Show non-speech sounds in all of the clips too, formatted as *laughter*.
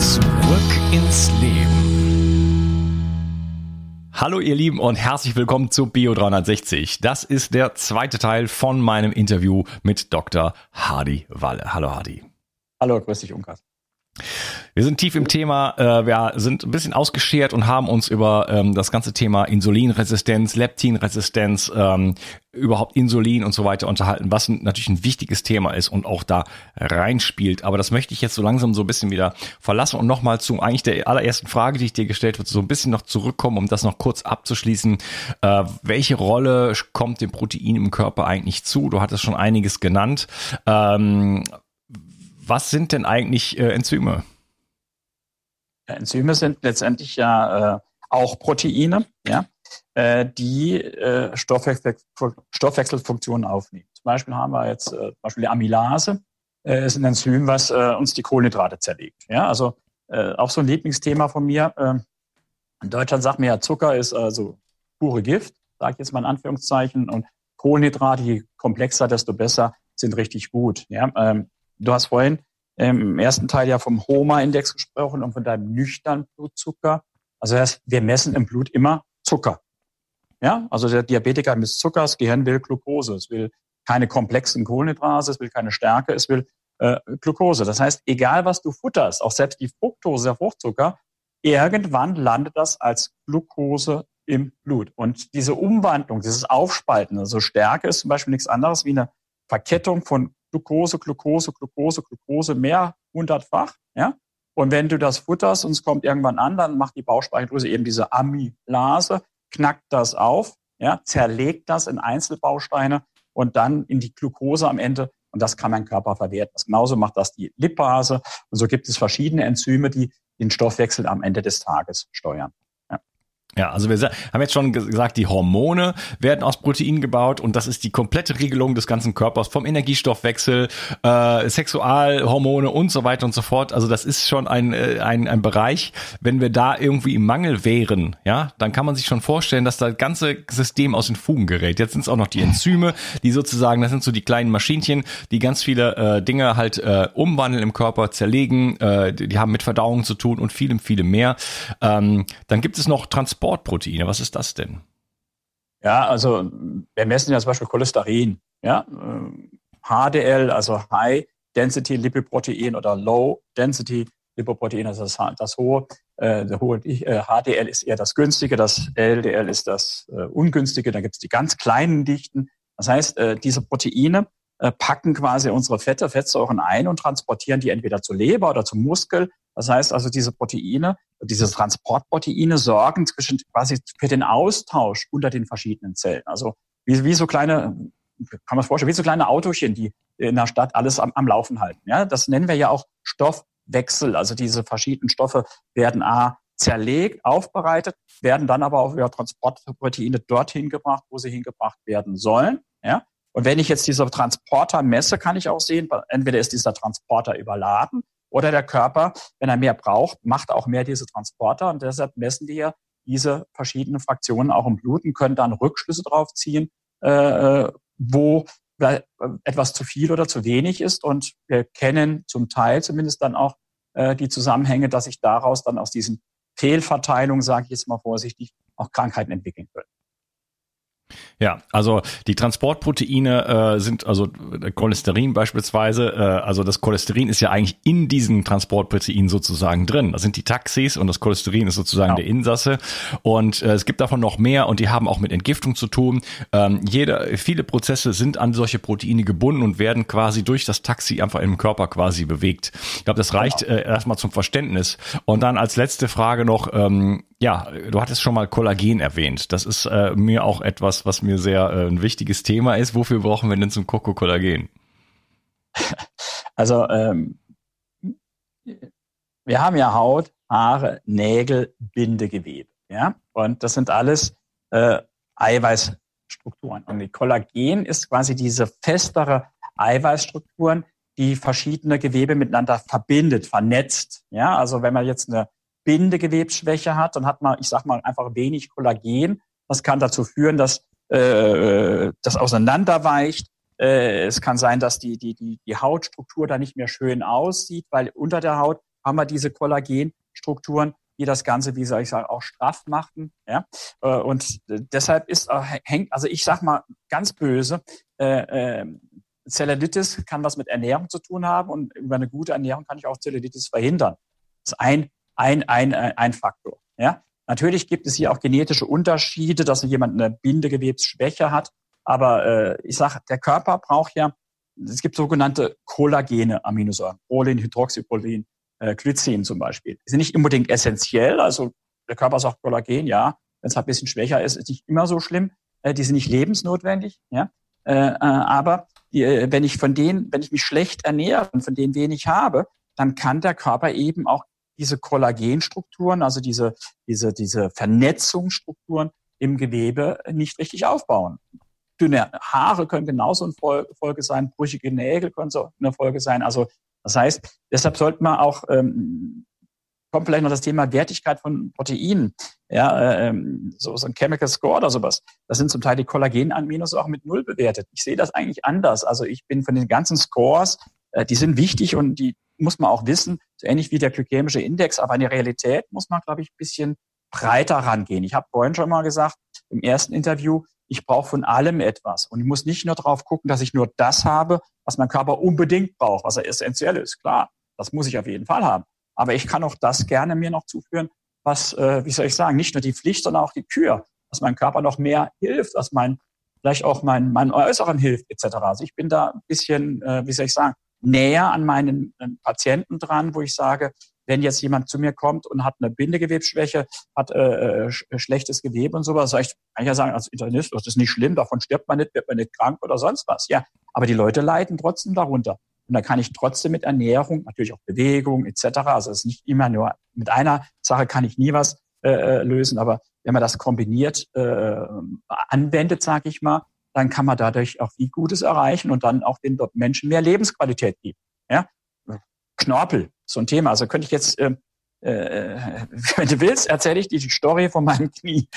Zurück ins Leben. Hallo ihr Lieben und herzlich willkommen zu Bio 360. Das ist der zweite Teil von meinem Interview mit Dr. Hardy Walle. Hallo Hardy. Hallo, grüß dich Unkas. Wir sind tief im Thema, äh, wir sind ein bisschen ausgeschert und haben uns über ähm, das ganze Thema Insulinresistenz, Leptinresistenz, ähm, überhaupt Insulin und so weiter unterhalten, was natürlich ein wichtiges Thema ist und auch da reinspielt. Aber das möchte ich jetzt so langsam so ein bisschen wieder verlassen und nochmal zu eigentlich der allerersten Frage, die ich dir gestellt wird, so ein bisschen noch zurückkommen, um das noch kurz abzuschließen. Äh, welche Rolle kommt dem Protein im Körper eigentlich zu? Du hattest schon einiges genannt. Ähm, was sind denn eigentlich äh, Enzyme? Enzyme sind letztendlich ja äh, auch Proteine, ja, äh, die äh, Stoffwechsel, Stoffwechselfunktionen aufnehmen. Zum Beispiel haben wir jetzt äh, zum Beispiel die Amylase, äh, ist ein Enzym, was äh, uns die Kohlenhydrate zerlegt. Ja, also äh, auch so ein Lieblingsthema von mir. Äh, in Deutschland sagt man ja, Zucker ist also pure Gift, sage ich jetzt mal in Anführungszeichen, und Kohlenhydrate, je komplexer, desto besser, sind richtig gut. Ja, ähm, du hast vorhin im ersten Teil ja vom HOMA-Index gesprochen und von deinem nüchternen Blutzucker. Also das heißt, wir messen im Blut immer Zucker. Ja, also der Diabetiker misst Zucker, das Gehirn will Glucose, es will keine komplexen Kohlenhydrate, es will keine Stärke, es will äh, Glucose. Das heißt, egal was du futterst, auch selbst die Fructose, der Fruchtzucker, irgendwann landet das als Glucose im Blut. Und diese Umwandlung, dieses Aufspalten, also Stärke ist zum Beispiel nichts anderes wie eine Verkettung von Glucose, Glucose, Glucose, Glucose mehr hundertfach. Ja? Und wenn du das futterst und es kommt irgendwann an, dann macht die Bauchspeicheldrüse eben diese Amylase, knackt das auf, ja, zerlegt das in Einzelbausteine und dann in die Glucose am Ende. Und das kann mein Körper verwerten. Das genauso macht das die Lipase. Und so gibt es verschiedene Enzyme, die den Stoffwechsel am Ende des Tages steuern. Ja, also wir haben jetzt schon gesagt, die Hormone werden aus Protein gebaut und das ist die komplette Regelung des ganzen Körpers vom Energiestoffwechsel, äh, Sexualhormone und so weiter und so fort. Also das ist schon ein, äh, ein, ein Bereich, wenn wir da irgendwie im Mangel wären, ja, dann kann man sich schon vorstellen, dass das ganze System aus den Fugen gerät. Jetzt sind es auch noch die Enzyme, die sozusagen, das sind so die kleinen Maschinchen, die ganz viele äh, Dinge halt äh, umwandeln im Körper, zerlegen, äh, die, die haben mit Verdauung zu tun und vielem, vielem mehr. Ähm, dann gibt es noch Transport Transportproteine. Was ist das denn? Ja, also wir messen ja zum Beispiel Cholesterin. Ja, HDL, also High Density Lipoprotein oder Low Density Lipoprotein, also das, das hohe, äh, hohe äh, HDL ist eher das günstige, das LDL ist das äh, ungünstige, da gibt es die ganz kleinen Dichten. Das heißt, äh, diese Proteine äh, packen quasi unsere Fette, Fettsäuren ein und transportieren die entweder zur Leber oder zum Muskel. Das heißt also, diese Proteine, diese Transportproteine sorgen zwischen quasi für den Austausch unter den verschiedenen Zellen. Also wie, wie so kleine, kann man sich vorstellen, wie so kleine Autochen, die in der Stadt alles am, am Laufen halten. Ja, das nennen wir ja auch Stoffwechsel. Also diese verschiedenen Stoffe werden A zerlegt, aufbereitet, werden dann aber auch über Transportproteine dorthin gebracht, wo sie hingebracht werden sollen. Ja? Und wenn ich jetzt diese Transporter messe, kann ich auch sehen, entweder ist dieser Transporter überladen oder der Körper, wenn er mehr braucht, macht auch mehr diese Transporter. Und deshalb messen wir diese verschiedenen Fraktionen auch im Blut und können dann Rückschlüsse drauf ziehen, äh, äh wo etwas zu viel oder zu wenig ist. Und wir kennen zum Teil zumindest dann auch äh, die Zusammenhänge, dass sich daraus dann aus diesen Fehlverteilungen, sage ich jetzt mal vorsichtig, auch Krankheiten entwickeln können. Ja, also die Transportproteine äh, sind also äh, Cholesterin beispielsweise, äh, also das Cholesterin ist ja eigentlich in diesen Transportproteinen sozusagen drin. Das sind die Taxis und das Cholesterin ist sozusagen genau. der Insasse und äh, es gibt davon noch mehr und die haben auch mit Entgiftung zu tun. Ähm, jeder, viele Prozesse sind an solche Proteine gebunden und werden quasi durch das Taxi einfach im Körper quasi bewegt. Ich glaube, das reicht genau. äh, erstmal zum Verständnis. Und dann als letzte Frage noch, ähm, ja, du hattest schon mal Kollagen erwähnt. Das ist äh, mir auch etwas, was mir sehr äh, ein wichtiges Thema ist. Wofür brauchen wir denn zum Coco-Kollagen? *laughs* Also ähm, wir haben ja Haut, Haare, Nägel, Bindegewebe. Ja? Und das sind alles äh, Eiweißstrukturen. Und die Kollagen ist quasi diese festere Eiweißstrukturen, die verschiedene Gewebe miteinander verbindet, vernetzt. Ja, also wenn man jetzt eine Bindegewebsschwäche hat, dann hat man, ich sag mal, einfach wenig Kollagen. Das kann dazu führen, dass äh, das auseinanderweicht. Äh, es kann sein, dass die, die, die, die Hautstruktur da nicht mehr schön aussieht, weil unter der Haut haben wir diese Kollagenstrukturen, die das Ganze, wie soll ich sagen, auch straff machen. Ja? Äh, und deshalb ist, äh, hängt, also ich sag mal ganz böse, äh, äh, Zellulitis kann was mit Ernährung zu tun haben und über eine gute Ernährung kann ich auch Zellulitis verhindern. Das ist ein ein, ein, ein Faktor. Ja? Natürlich gibt es hier auch genetische Unterschiede, dass jemand eine Bindegewebsschwäche hat. Aber äh, ich sage, der Körper braucht ja, es gibt sogenannte kollagene Aminosäuren, Prolin, Hydroxyprolin, äh, Glycin zum Beispiel. Die sind nicht unbedingt essentiell. Also der Körper sagt Kollagen, ja, wenn es halt ein bisschen schwächer ist, ist nicht immer so schlimm. Äh, die sind nicht lebensnotwendig. Ja? Äh, äh, aber die, äh, wenn ich von denen, wenn ich mich schlecht ernähre und von denen wenig habe, dann kann der Körper eben auch diese Kollagenstrukturen, also diese, diese, diese Vernetzungsstrukturen im Gewebe nicht richtig aufbauen. Dünne Haare können genauso eine Folge sein, brüchige Nägel können so eine Folge sein. Also das heißt, deshalb sollte man auch, ähm, kommt vielleicht noch das Thema Wertigkeit von Proteinen, ja, ähm, so, so ein Chemical Score oder sowas. Das sind zum Teil die Kollagen-Aminosäuren mit Null bewertet. Ich sehe das eigentlich anders. Also ich bin von den ganzen Scores, äh, die sind wichtig und die muss man auch wissen, so ähnlich wie der glykämische Index, aber in der Realität muss man, glaube ich, ein bisschen breiter rangehen. Ich habe vorhin schon mal gesagt, im ersten Interview, ich brauche von allem etwas. Und ich muss nicht nur darauf gucken, dass ich nur das habe, was mein Körper unbedingt braucht, was er essentiell ist. Klar, das muss ich auf jeden Fall haben. Aber ich kann auch das gerne mir noch zuführen, was, äh, wie soll ich sagen, nicht nur die Pflicht, sondern auch die Kür, dass mein Körper noch mehr hilft, dass mein, vielleicht auch mein, mein Äußeren hilft, etc. Also ich bin da ein bisschen, äh, wie soll ich sagen, näher an meinen Patienten dran, wo ich sage, wenn jetzt jemand zu mir kommt und hat eine Bindegewebsschwäche, hat äh, äh, schlechtes Gewebe und sowas, sag ich, kann ich ja sagen, als Internist, das ist nicht schlimm, davon stirbt man nicht, wird man nicht krank oder sonst was. Ja, aber die Leute leiden trotzdem darunter. Und da kann ich trotzdem mit Ernährung, natürlich auch Bewegung etc. Also es ist nicht immer nur mit einer Sache kann ich nie was äh, äh lösen, aber wenn man das kombiniert äh, anwendet, sage ich mal, dann kann man dadurch auch viel Gutes erreichen und dann auch den Menschen mehr Lebensqualität geben. Ja? Knorpel, so ein Thema. Also könnte ich jetzt, äh, äh, *laughs* wenn du willst, erzähle ich dir die Story von meinem *laughs* Knie.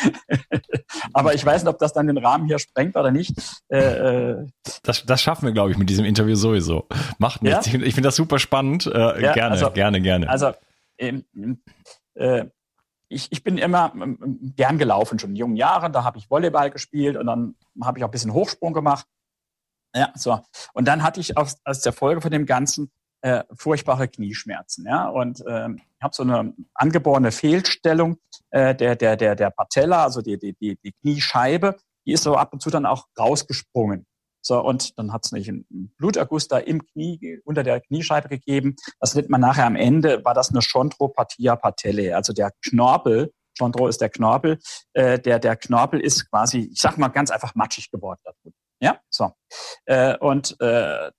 Aber ich weiß nicht, ob das dann den Rahmen hier sprengt oder nicht. Äh, äh das, das schaffen wir, glaube ich, mit diesem Interview sowieso. Macht nichts. Ja? Ich, ich finde das super spannend. Äh, ja, gerne, also, gerne, gerne. Also ähm, äh, ich, ich bin immer ähm, gern gelaufen, schon in jungen Jahren. Da habe ich Volleyball gespielt und dann habe ich auch ein bisschen Hochsprung gemacht. Ja, so. Und dann hatte ich aus, aus der Folge von dem Ganzen äh, furchtbare Knieschmerzen. Ja, und ähm, ich habe so eine angeborene Fehlstellung äh, der der der der Patella, also die die die, die Kniescheibe, die ist so ab und zu dann auch rausgesprungen. So, und dann hat es einen Bluterguss da im Knie, unter der Kniescheibe gegeben. Das nennt man nachher am Ende, war das eine Chondropathia patellae, also der Knorpel. Chondro ist der Knorpel. Äh, der, der Knorpel ist quasi, ich sag mal ganz einfach matschig geworden. Ja, so. Äh, und äh,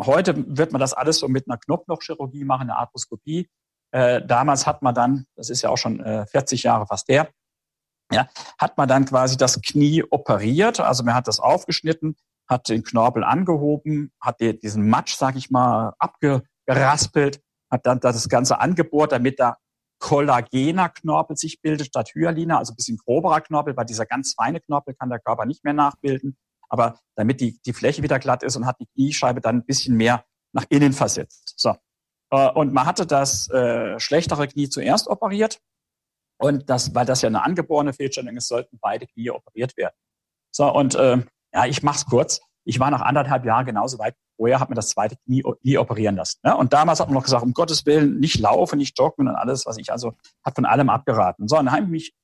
heute wird man das alles so mit einer Knopflochchirurgie machen, eine Arthroskopie. Äh, damals hat man dann, das ist ja auch schon äh, 40 Jahre fast der, ja, hat man dann quasi das Knie operiert. Also man hat das aufgeschnitten, hat den Knorpel angehoben, hat die, diesen Matsch, sag ich mal, abgeraspelt, hat dann das Ganze angebohrt, damit da kollagener Knorpel sich bildet statt Hyaliner, also ein bisschen groberer Knorpel, weil dieser ganz feine Knorpel kann der Körper nicht mehr nachbilden. Aber damit die, die Fläche wieder glatt ist und hat die Kniescheibe dann ein bisschen mehr nach innen versetzt. So. Äh, und man hatte das äh, schlechtere Knie zuerst operiert. Und das, weil das ja eine angeborene Fehlstellung ist, sollten beide Knie operiert werden. So, und äh, ja, ich mach's kurz. Ich war nach anderthalb Jahren genauso weit vorher, habe mir das zweite Knie, Knie operieren lassen. Ne? Und damals hat man noch gesagt, um Gottes Willen, nicht laufen, nicht joggen und alles, was ich also hat von allem abgeraten. So, dann habe ich mich,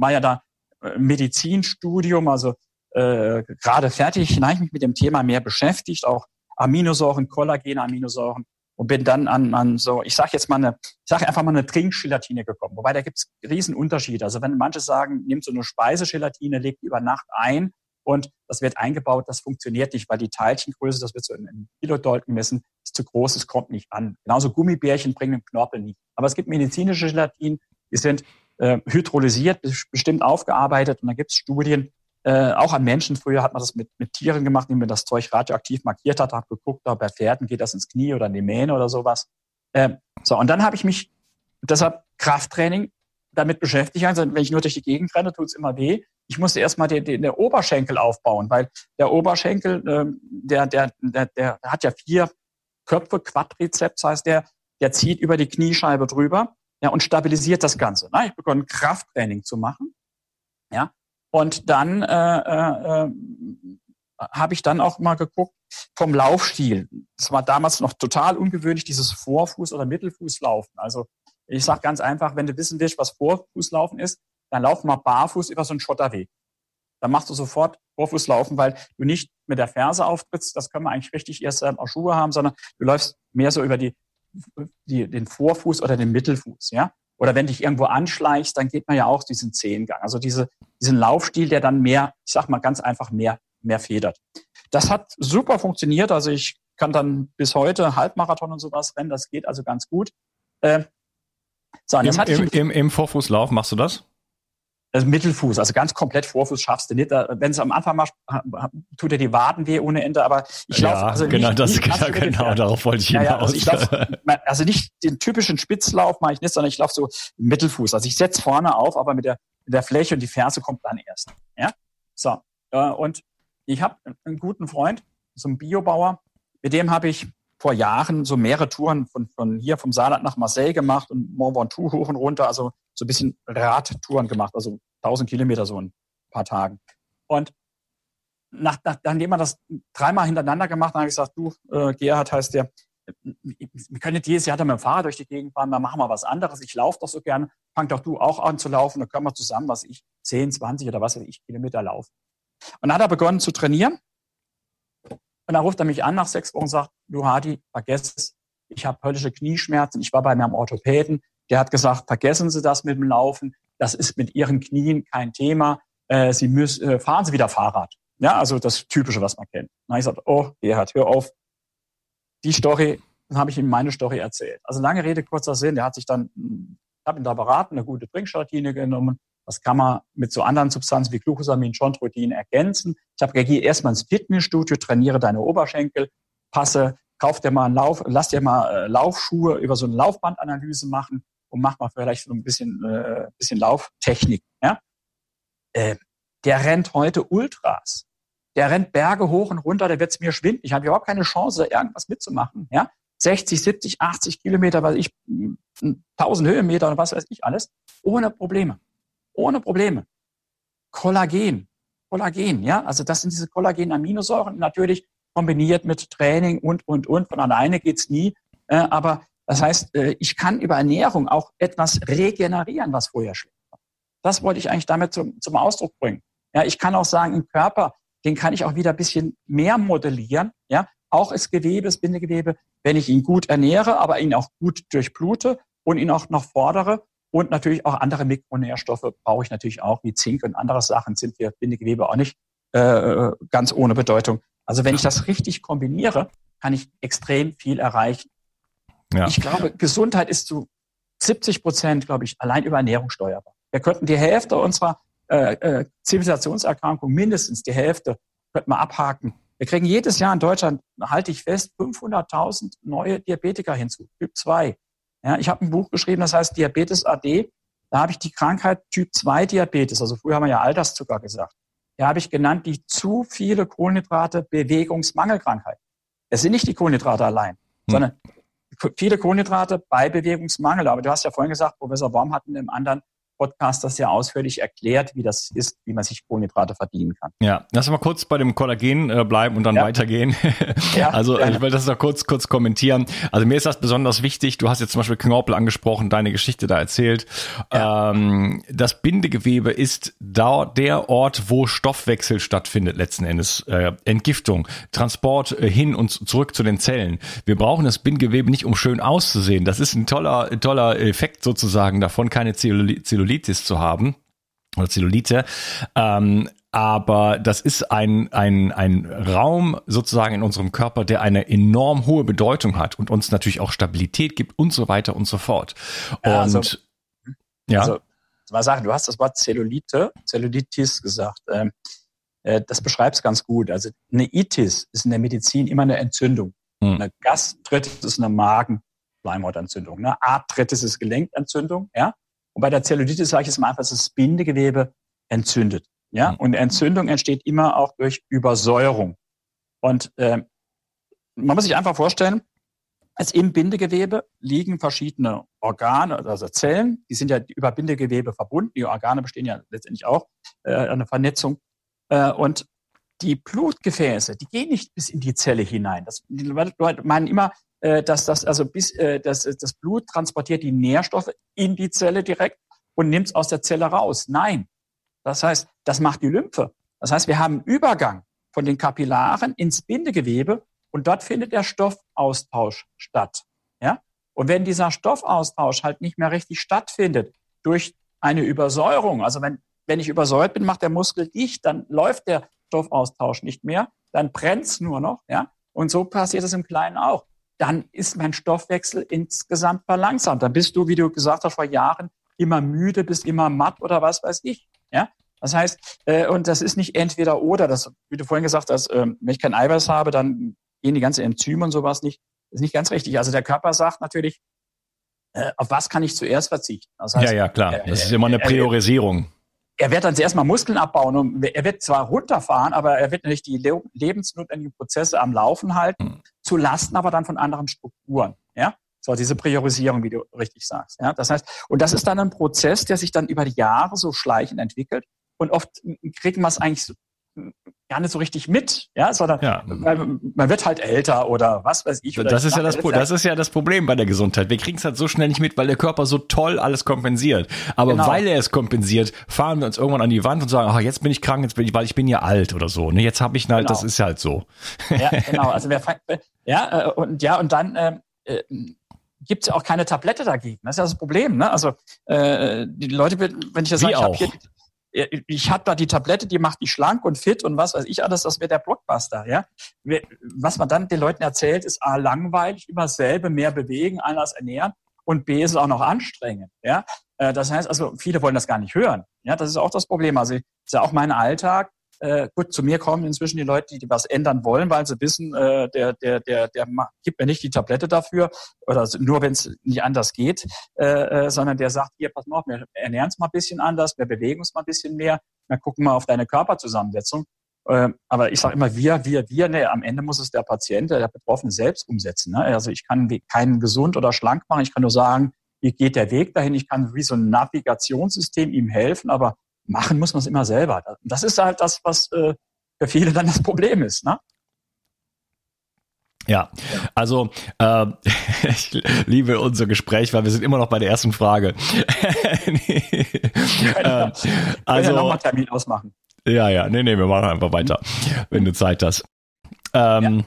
war ja da äh, Medizinstudium, also äh, gerade fertig, dann habe ich mich mit dem Thema mehr beschäftigt, auch Aminosäuren, Kollagen, Aminosäuren und bin dann an, an so, ich sage jetzt mal eine, ich sage einfach mal eine Trinkgelatine gekommen. Wobei da gibt es Riesenunterschiede. Also wenn manche sagen, nimmt so eine Speisegelatine, legt über Nacht ein und das wird eingebaut, das funktioniert nicht, weil die Teilchengröße, das wird so in, in Kilodolk gemessen, ist zu groß, es kommt nicht an. Genauso Gummibärchen bringen den Knorpel nicht. Aber es gibt medizinische Gelatinen, die sind äh, hydrolysiert, bestimmt aufgearbeitet und da gibt es Studien, äh, auch an Menschen. Früher hat man das mit, mit Tieren gemacht, indem man das Zeug radioaktiv markiert hat, hat geguckt, bei Pferden geht das ins Knie oder in die Mähne oder sowas. Äh, so, und dann habe ich mich, deshalb Krafttraining, damit beschäftigt. Also wenn ich nur durch die Gegend renne, tut's immer weh. Ich musste erstmal den, den, den Oberschenkel aufbauen, weil der Oberschenkel, äh, der, der, der, der hat ja vier Köpfe, Quadrizeps heißt der, der zieht über die Kniescheibe drüber ja, und stabilisiert das Ganze. Na, ich begonnen Krafttraining zu machen. Ja, und dann äh, äh, äh, habe ich dann auch mal geguckt vom Laufstil. Das war damals noch total ungewöhnlich, dieses Vorfuß- oder Mittelfußlaufen. Also ich sage ganz einfach, wenn du wissen willst, was Vorfußlaufen ist, dann lauf mal barfuß über so einen Schotterweg. Dann machst du sofort Vorfußlaufen, weil du nicht mit der Ferse auftrittst. Das können wir eigentlich richtig erst ähm, auch Schuhe haben, sondern du läufst mehr so über die, die, den Vorfuß oder den Mittelfuß. Ja, oder wenn dich irgendwo anschleichst, dann geht man ja auch diesen Zehengang. Also diese, diesen Laufstil, der dann mehr, ich sag mal ganz einfach mehr, mehr federt. Das hat super funktioniert. Also ich kann dann bis heute Halbmarathon und sowas rennen. Das geht also ganz gut. Äh, so, Im, im, im, Im Vorfußlauf machst du das? Also Mittelfuß, also ganz komplett Vorfuß schaffst du nicht. Wenn es am Anfang machst, tut dir die Waden weh ohne Ende, aber ich laufe ja, also genau, nicht, das, nicht genau, genau darauf wollte ich hinaus. Ja, also, ich lauf, also nicht den typischen Spitzlauf mache ich nicht, sondern ich laufe so Mittelfuß. Also ich setze vorne auf, aber mit der, mit der Fläche und die Ferse kommt dann erst. Ja, so äh, und ich habe einen guten Freund, so einen Biobauer, mit dem habe ich vor Jahren so mehrere Touren von, von hier vom Saarland nach Marseille gemacht und Mont Ventoux *laughs* hoch und runter, also so ein bisschen Radtouren gemacht, also 1000 Kilometer so in ein paar Tagen. Und nach, nach, nachdem man das dreimal hintereinander gemacht hat, habe ich gesagt, du, äh, Gerhard heißt der, wir können nicht jedes Jahr mit dem Fahrrad durch die Gegend fahren, dann machen wir was anderes. Ich laufe doch so gerne, fang doch du auch an zu laufen, dann können wir zusammen, was ich, 10, 20 oder was weiß ich, Kilometer laufen. Und dann hat er begonnen zu trainieren. Und dann ruft er mich an nach sechs Wochen und sagt, du Hadi, vergess es, ich habe höllische Knieschmerzen, ich war bei meinem Orthopäden, der hat gesagt, vergessen Sie das mit dem Laufen. Das ist mit Ihren Knien kein Thema. Äh, Sie müssen, äh, fahren Sie wieder Fahrrad. Ja, also das Typische, was man kennt. Habe ich gesagt, oh, Gerhard, hör auf. Die Story, dann habe ich ihm meine Story erzählt. Also lange Rede, kurzer Sinn. Der hat sich dann, ich habe ihn da beraten, eine gute Trinkstatine genommen. Das kann man mit so anderen Substanzen wie Glucosamin, Chondroitin ergänzen. Ich habe gesagt, geh erstmal ins Fitnessstudio, trainiere deine Oberschenkel, passe, kauf dir mal einen Lauf, lass dir mal äh, Laufschuhe über so eine Laufbandanalyse machen und mach mal vielleicht so ein bisschen, äh, bisschen Lauftechnik. Ja? Äh, der rennt heute Ultras. Der rennt Berge hoch und runter, der wird's mir schwinden. Ich habe überhaupt keine Chance, irgendwas mitzumachen. Ja? 60, 70, 80 Kilometer, was ich, 1000 Höhenmeter und was weiß ich alles, ohne Probleme. Ohne Probleme. Kollagen. Kollagen, ja, also das sind diese Kollagen-Aminosäuren. Natürlich kombiniert mit Training und, und, und. Von alleine geht's nie. Äh, aber das heißt, äh, ich kann über Ernährung auch etwas regenerieren, was vorher schlecht war. Das wollte ich eigentlich damit zum, zum Ausdruck bringen. Ja, ich kann auch sagen, im Körper, den kann ich auch wieder ein bisschen mehr modellieren. Ja, auch das Gewebe, das Bindegewebe, wenn ich ihn gut ernähre, aber ihn auch gut durchblute und ihn auch noch fordere. Und natürlich auch andere Mikronährstoffe brauche ich natürlich auch, wie Zink und andere Sachen sind für Bindegewebe auch nicht äh, ganz ohne Bedeutung. Also wenn ich das richtig kombiniere, kann ich extrem viel erreichen. Ja. Ich glaube, Gesundheit ist zu 70 Prozent, glaube ich, allein über Ernährung steuerbar. Wir könnten die Hälfte unserer äh, äh, Zivilisationserkrankungen, mindestens die Hälfte, könnten wir abhaken. Wir kriegen jedes Jahr in Deutschland, halte ich fest, 500.000 neue Diabetiker hinzu, Typ 2. Ja, ich habe ein Buch geschrieben, das heißt Diabetes AD. Da habe ich die Krankheit Typ 2 Diabetes, also früher haben wir ja Alterszucker gesagt. Da habe ich genannt die zu viele Kohlenhydrate Bewegungsmangelkrankheit. Es sind nicht die Kohlenhydrate allein, hm. sondern viele Kohlenhydrate bei Bewegungsmangel. Aber du hast ja vorhin gesagt, Professor Baum hat in einem anderen Podcast das ja ausführlich erklärt, wie das ist, wie man sich Kohlenhydrate verdienen kann. Ja, lass mal kurz bei dem Kollagen äh, bleiben und dann ja. weitergehen. *laughs* Ja, also gerne. ich will das noch kurz kurz kommentieren. Also mir ist das besonders wichtig. Du hast jetzt zum Beispiel Knorpel angesprochen, deine Geschichte da erzählt. Ja. Ähm, das Bindegewebe ist da der Ort, wo Stoffwechsel stattfindet letzten Endes. Äh, Entgiftung, Transport äh, hin und zurück zu den Zellen. Wir brauchen das Bindegewebe nicht, um schön auszusehen. Das ist ein toller toller Effekt sozusagen davon, keine Zellulite Zellulitis zu haben oder Zellulite. Ähm, aber das ist ein, ein, ein Raum sozusagen in unserem Körper, der eine enorm hohe Bedeutung hat und uns natürlich auch Stabilität gibt und so weiter und so fort. Und also, ja. Also, mal sagen, du hast das Wort Zellulite, Zellulitis gesagt. Ähm, äh, das beschreibt es ganz gut. Also eine Itis ist in der Medizin immer eine Entzündung. Hm. Eine Gastritis ist eine Magenschleimhautentzündung. Eine Arthritis ist Gelenkentzündung. Ja? Und bei der Zellulitis sage ich jetzt mal einfach, dass das Bindegewebe entzündet. Ja, mhm. und Entzündung entsteht immer auch durch Übersäuerung. Und äh, man muss sich einfach vorstellen, als im Bindegewebe liegen verschiedene Organe, also Zellen, die sind ja über Bindegewebe verbunden. Die Organe bestehen ja letztendlich auch äh, eine Vernetzung. Äh, und die Blutgefäße, die gehen nicht bis in die Zelle hinein. Das, die Leute meinen immer, äh, dass das also bis äh, das, das Blut transportiert die Nährstoffe in die Zelle direkt und nimmt es aus der Zelle raus. Nein. Das heißt, das macht die Lymphe. Das heißt, wir haben Übergang von den Kapillaren ins Bindegewebe und dort findet der Stoffaustausch statt. Ja? Und wenn dieser Stoffaustausch halt nicht mehr richtig stattfindet durch eine Übersäuerung, also wenn, wenn ich übersäuert bin, macht der Muskel dicht, dann läuft der Stoffaustausch nicht mehr, dann brennt's nur noch, ja. Und so passiert es im Kleinen auch dann ist mein Stoffwechsel insgesamt verlangsamt. Dann bist du, wie du gesagt hast, vor Jahren immer müde, bist immer matt oder was weiß ich. Ja, das heißt, äh, und das ist nicht entweder oder. Das, wie du vorhin gesagt hast, äh, wenn ich kein Eiweiß habe, dann gehen die ganzen Enzyme und sowas nicht. Das ist nicht ganz richtig. Also der Körper sagt natürlich, äh, auf was kann ich zuerst verzichten? Das heißt, ja, ja, klar. Das ist immer eine Priorisierung er wird dann zuerst mal Muskeln abbauen und er wird zwar runterfahren, aber er wird natürlich die lebensnotwendigen Prozesse am Laufen halten, mhm. Zu Lasten aber dann von anderen Strukturen. Ja, so diese Priorisierung, wie du richtig sagst. Ja, das heißt, und das ist dann ein Prozess, der sich dann über die Jahre so schleichend entwickelt. Und oft kriegen wir es eigentlich gar nicht so richtig mit, ja, sondern ja. Man, man, wird halt älter oder was weiß ich. das ist ja das, das ist ja das Problem bei der Gesundheit. Wir kriegen es halt so schnell nicht mit, weil der Körper so toll alles kompensiert. Aber genau. weil er es kompensiert, fahren wir uns irgendwann an die Wand und sagen, ach, jetzt bin ich krank, jetzt bin ich, weil ich bin ja alt oder so. Ne, jetzt habe ich halt, genau. das ist halt so. Ja, genau. *laughs* Also wer ja äh, und ja und dann ähm, äh, gibt es auch keine Tablette dagegen. Das ist ja das Problem. Ne? Also äh, die Leute, wenn ich das sage, ich habe hier ich habe da die Tablette, die macht die schlank und fit und was weiß ich alles, das wäre der Blockbuster, ja. Was man dann den Leuten erzählt, ist A, langweilig, immer selbe, mehr bewegen, anders ernähren und B, ist es auch noch anstrengend, ja. Äh, das heißt also, viele wollen das gar nicht hören, ja. Das ist auch das Problem. Also, das ist ja auch mein Alltag. Äh, gut, zu mir kommen inzwischen die Leute, die, was ändern wollen, weil sie wissen, äh, der, der, der, der gibt mir nicht die Tablette dafür oder nur wenn es nicht anders geht, äh, äh, sondern der sagt, hier, pass mal auf, wir ernähren es mal ein bisschen anders, wir bewegen uns mal ein bisschen mehr, wir gucken mal auf deine Körperzusammensetzung. Äh, aber ich sage immer wir, wir, wir. Nee, am Ende muss es der Patient, der Betroffene selbst umsetzen. Ne? Also ich kann keinen gesund oder schlank machen. Ich kann nur sagen, wie geht der Weg dahin. Ich kann wie so ein Navigationssystem ihm helfen, aber machen muss man es immer selber. Das ist halt das, was äh, für viele dann das Problem ist. Ne? Ja, also äh, *laughs* ich liebe unser Gespräch, weil wir sind immer noch bei der ersten Frage. nee. *laughs* äh, also ja nochmal Termin ausmachen. Ja, ja, nee, nee, wir machen einfach weiter, wenn du Zeit hast. Ähm, ja.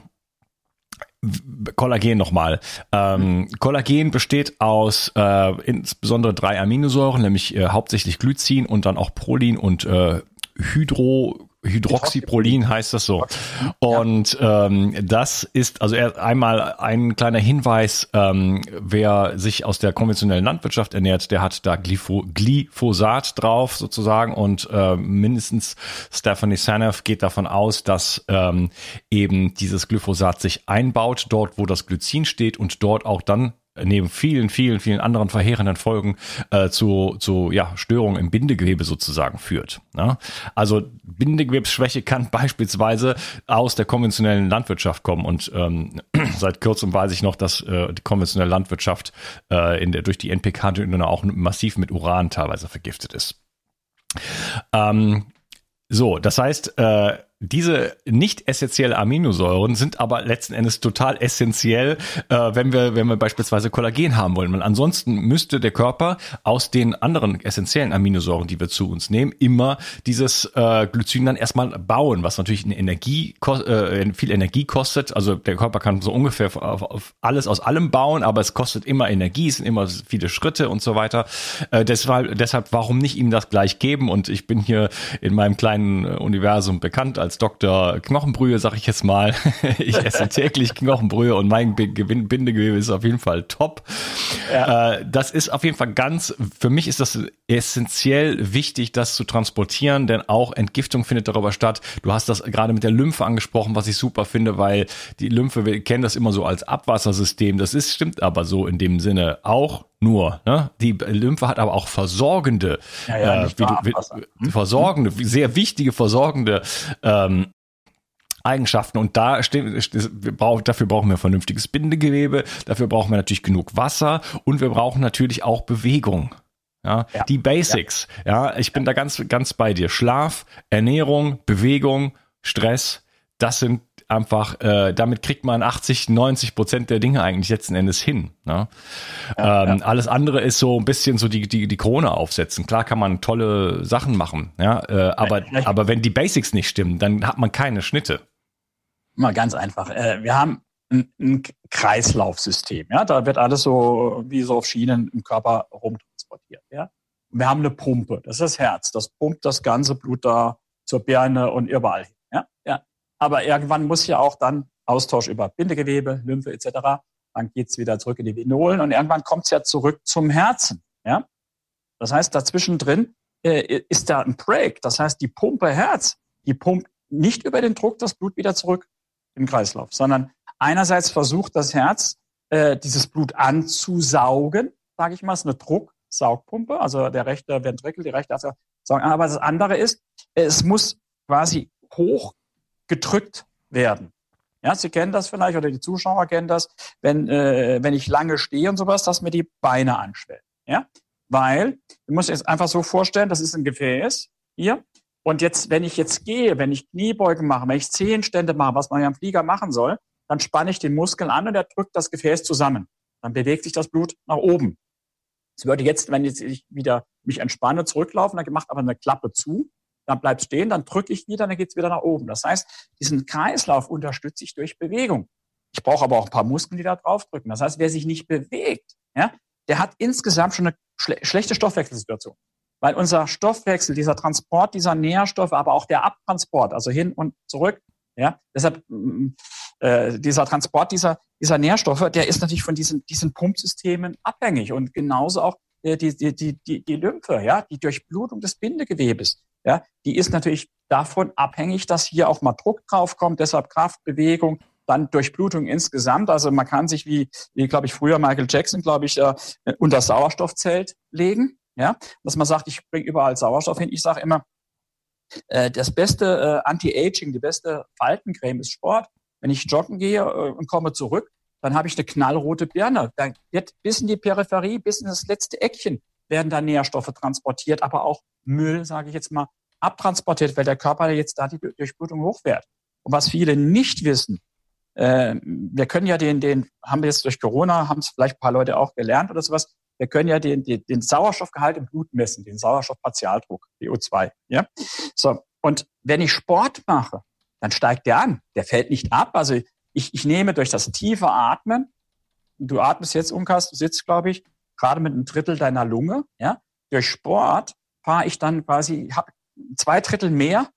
Kollagen nochmal. Ähm, Kollagen besteht aus äh, insbesondere drei Aminosäuren, nämlich äh, hauptsächlich Glycin und dann auch Prolin und äh, Hydro Hydroxyprolin heißt das so. Und ähm, das ist also einmal ein kleiner Hinweis, ähm, wer sich aus der konventionellen Landwirtschaft ernährt, der hat da Glypho Glyphosat drauf sozusagen. Und äh, mindestens Stephanie Sanev geht davon aus, dass ähm, eben dieses Glyphosat sich einbaut, dort wo das Glycin steht und dort auch dann neben vielen, vielen, vielen anderen verheerenden Folgen äh, zu, zu ja, Störungen im Bindegewebe sozusagen führt. Ja? Also Bindegewebsschwäche kann *laughs* beispielsweise aus der konventionellen Landwirtschaft kommen und ähm, *clears throat* seit kurzem weiß ich noch, dass äh, die konventionelle Landwirtschaft äh, in der, durch die NPK auch massiv mit Uran teilweise vergiftet ist. Ähm, so, das heißt, äh, diese nicht essentielle Aminosäuren sind aber letzten Endes total essentiell, äh, wenn wir wenn wir beispielsweise Kollagen haben wollen. Weil ansonsten müsste der Körper aus den anderen essentiellen Aminosäuren, die wir zu uns nehmen, immer dieses äh, Glycin dann erstmal bauen, was natürlich eine Energie äh, viel Energie kostet. Also der Körper kann so ungefähr auf, auf alles aus allem bauen, aber es kostet immer Energie, es sind immer viele Schritte und so weiter. Äh, deshalb deshalb warum nicht ihm das gleich geben? Und ich bin hier in meinem kleinen Universum bekannt als Dr. Knochenbrühe, sag ich jetzt mal. *laughs* ich esse täglich Knochenbrühe und mein Bindegewebe ist auf jeden Fall top. Ja. Äh, das ist auf jeden Fall ganz, für mich ist das essentiell wichtig, das zu transportieren, denn auch Entgiftung findet darüber statt. Du hast das gerade mit der Lymphe angesprochen, was ich super finde, weil die Lymphe, wir kennen das immer so als Abwassersystem. Das ist, stimmt aber so in dem Sinne auch nur. Ne? Die Lymphe hat aber auch versorgende, ja, ja, äh, wie du, wie, hm? *laughs* versorgende, sehr wichtige versorgende ähm, Eigenschaften und da steht, dafür brauchen wir vernünftiges Bindegewebe, dafür brauchen wir natürlich genug Wasser und wir brauchen natürlich auch Bewegung. Ja, ja. die Basics. Ja, ja ich bin da ganz, ganz bei dir. Schlaf, Ernährung, Bewegung, Stress, das sind einfach, äh, damit kriegt man 80, 90 Prozent der Dinge eigentlich letzten Endes hin. Ne? Ja, ähm, ja. Alles andere ist so ein bisschen so die, die, die Krone aufsetzen. Klar kann man tolle Sachen machen, ja, äh, aber, aber wenn die Basics nicht stimmen, dann hat man keine Schnitte. Mal ganz einfach. Äh, wir haben ein, ein Kreislaufsystem, ja, da wird alles so wie so auf Schienen im Körper rumtransportiert, ja. wir haben eine Pumpe, das ist das Herz, das pumpt das ganze Blut da zur Birne und überall hin. Aber irgendwann muss ja auch dann Austausch über Bindegewebe, Lymphe etc. Dann geht's wieder zurück in die Venolen und irgendwann kommt's ja zurück zum Herzen. Ja? Das heißt, dazwischen drin äh, ist da ein Break. Das heißt, die Pumpe Herz, die pumpt nicht über den Druck das Blut wieder zurück im Kreislauf, sondern einerseits versucht das Herz, äh, dieses Blut anzusaugen, sage ich mal, ist eine Drucksaugpumpe, also der rechte Ventrikel, die rechte Achse, aber das andere ist, es muss quasi hoch gedrückt werden. Ja, Sie kennen das vielleicht oder die Zuschauer kennen das, wenn, äh, wenn ich lange stehe und sowas, dass mir die Beine anschwellen. Ja, weil, du musst jetzt einfach so vorstellen, das ist ein Gefäß hier. Und jetzt, wenn ich jetzt gehe, wenn ich Kniebeugen mache, wenn ich Zehenstände mache, was man ja am Flieger machen soll, dann spanne ich den Muskel an und er drückt das Gefäß zusammen. Dann bewegt sich das Blut nach oben. Es würde jetzt, wenn ich wieder mich entspanne, zurücklaufen, dann macht aber eine Klappe zu dann bleibt stehen, dann drücke ich wieder, dann geht's wieder nach oben. Das heißt, diesen Kreislauf unterstütze ich durch Bewegung. Ich brauche aber auch ein paar Muskeln, die da drauf drücken. Das heißt, wer sich nicht bewegt, ja, der hat insgesamt schon eine schle schlechte Stoffwechselsituation. Weil unser Stoffwechsel, dieser Transport dieser Nährstoffe, aber auch der Abtransport, also hin und zurück, ja, deshalb mm, äh, dieser Transport dieser, dieser Nährstoffe, der ist natürlich von diesen, diesen Pumpsystemen abhängig. Und genauso auch äh, die, die, die, die, die Lymphe, ja, die Durchblutung des Bindegewebes ja, die ist natürlich davon abhängig, dass hier auch mal Druck drauf kommt, deshalb Kraft, Bewegung, dann Durchblutung insgesamt. Also man kann sich wie, wie glaube ich, früher Michael Jackson, glaube ich, äh, unter Sauerstoffzelt legen. Ja, dass man sagt, ich bringe überall Sauerstoff hin. Ich sage immer, äh, das beste äh, Anti-Aging, die beste Faltencreme ist Sport. Wenn ich joggen gehe äh, und komme zurück, dann habe ich eine knallrote Birne. Da wird bis in die Peripherie, bis in das letzte Eckchen werden da Nährstoffe transportiert, aber auch Müll, sage ich jetzt mal, abtransportiert, weil der Körper jetzt da die Durchblutung hochfährt. Und was viele nicht wissen, äh, wir können ja den, den, haben wir jetzt durch Corona, haben es vielleicht ein paar Leute auch gelernt oder sowas, wir können ja den, den, den Sauerstoffgehalt im Blut messen, den Sauerstoffpartialdruck, DO2. Ja? So, und wenn ich Sport mache, dann steigt der an. Der fällt nicht ab. Also ich, ich nehme durch das tiefe Atmen, du atmest jetzt, Unkas, du sitzt, glaube ich, gerade mit einem Drittel deiner Lunge, ja, durch Sport fahre ich dann quasi zwei Drittel mehr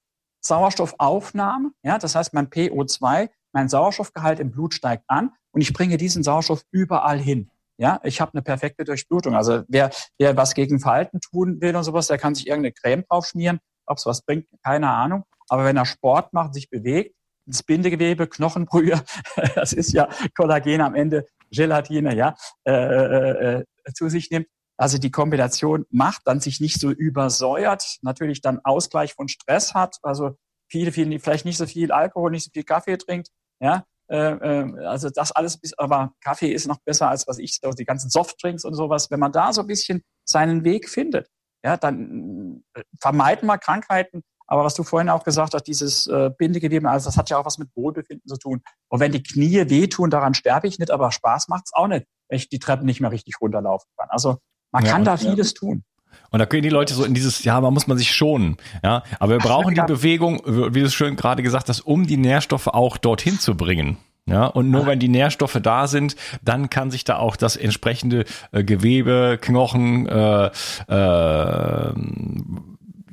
Sauerstoffaufnahme, ja, das heißt mein PO2, mein Sauerstoffgehalt im Blut steigt an und ich bringe diesen Sauerstoff überall hin. Ja, ich habe eine perfekte Durchblutung. Also wer, wer was gegen Verhalten tun will und sowas, der kann sich irgendeine Creme draufschmieren. Ob es was bringt, keine Ahnung. Aber wenn er Sport macht, sich bewegt, das Bindegewebe, Knochenbrühe, *laughs* das ist ja Kollagen am Ende, Gelatine, ja, äh, äh, äh, zu sich nimmt. Also die Kombination macht, dann sich nicht so übersäuert, natürlich dann Ausgleich von Stress hat. Also viele, viele, die vielleicht nicht so viel Alkohol, nicht so viel Kaffee trinkt, ja, äh, äh, also das alles, aber Kaffee ist noch besser als was ich, die ganzen Softdrinks und sowas. Wenn man da so ein bisschen seinen Weg findet, ja, dann äh, vermeiden wir Krankheiten. Aber was du vorhin auch gesagt hast, dieses äh, Bindegewebe, also das hat ja auch was mit Wohlbefinden zu tun. Und wenn die Knie wehtun, daran sterbe ich nicht, aber Spaß macht's auch nicht, wenn ich die Treppen nicht mehr richtig runterlaufen kann. Also man ja, kann da vieles ja. tun. Und da können die Leute so in dieses, ja, man muss man sich schonen. Ja, aber wir brauchen die Bewegung, wie du es schön gerade gesagt hast, um die Nährstoffe auch dorthin zu bringen. Ja, und nur wenn die Nährstoffe da sind, dann kann sich da auch das entsprechende äh, Gewebe, Knochen, äh, äh,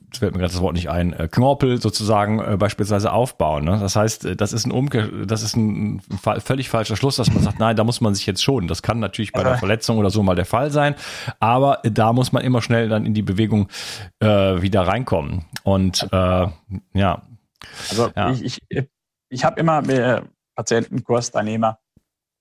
jetzt fällt mir gerade das Wort nicht ein, äh, Knorpel sozusagen äh, beispielsweise aufbauen. Ne? Das heißt, äh, das ist ein Umkehr, das ist ein völlig falscher Schluss, dass man sagt, nein, da muss man sich jetzt schonen. Das kann natürlich bei der Verletzung oder so mal der Fall sein, aber da muss man immer schnell dann in die Bewegung äh, wieder reinkommen. Und äh, ja. Also ja. ich, ich, ich habe immer mehr Patienten, Kursteilnehmer,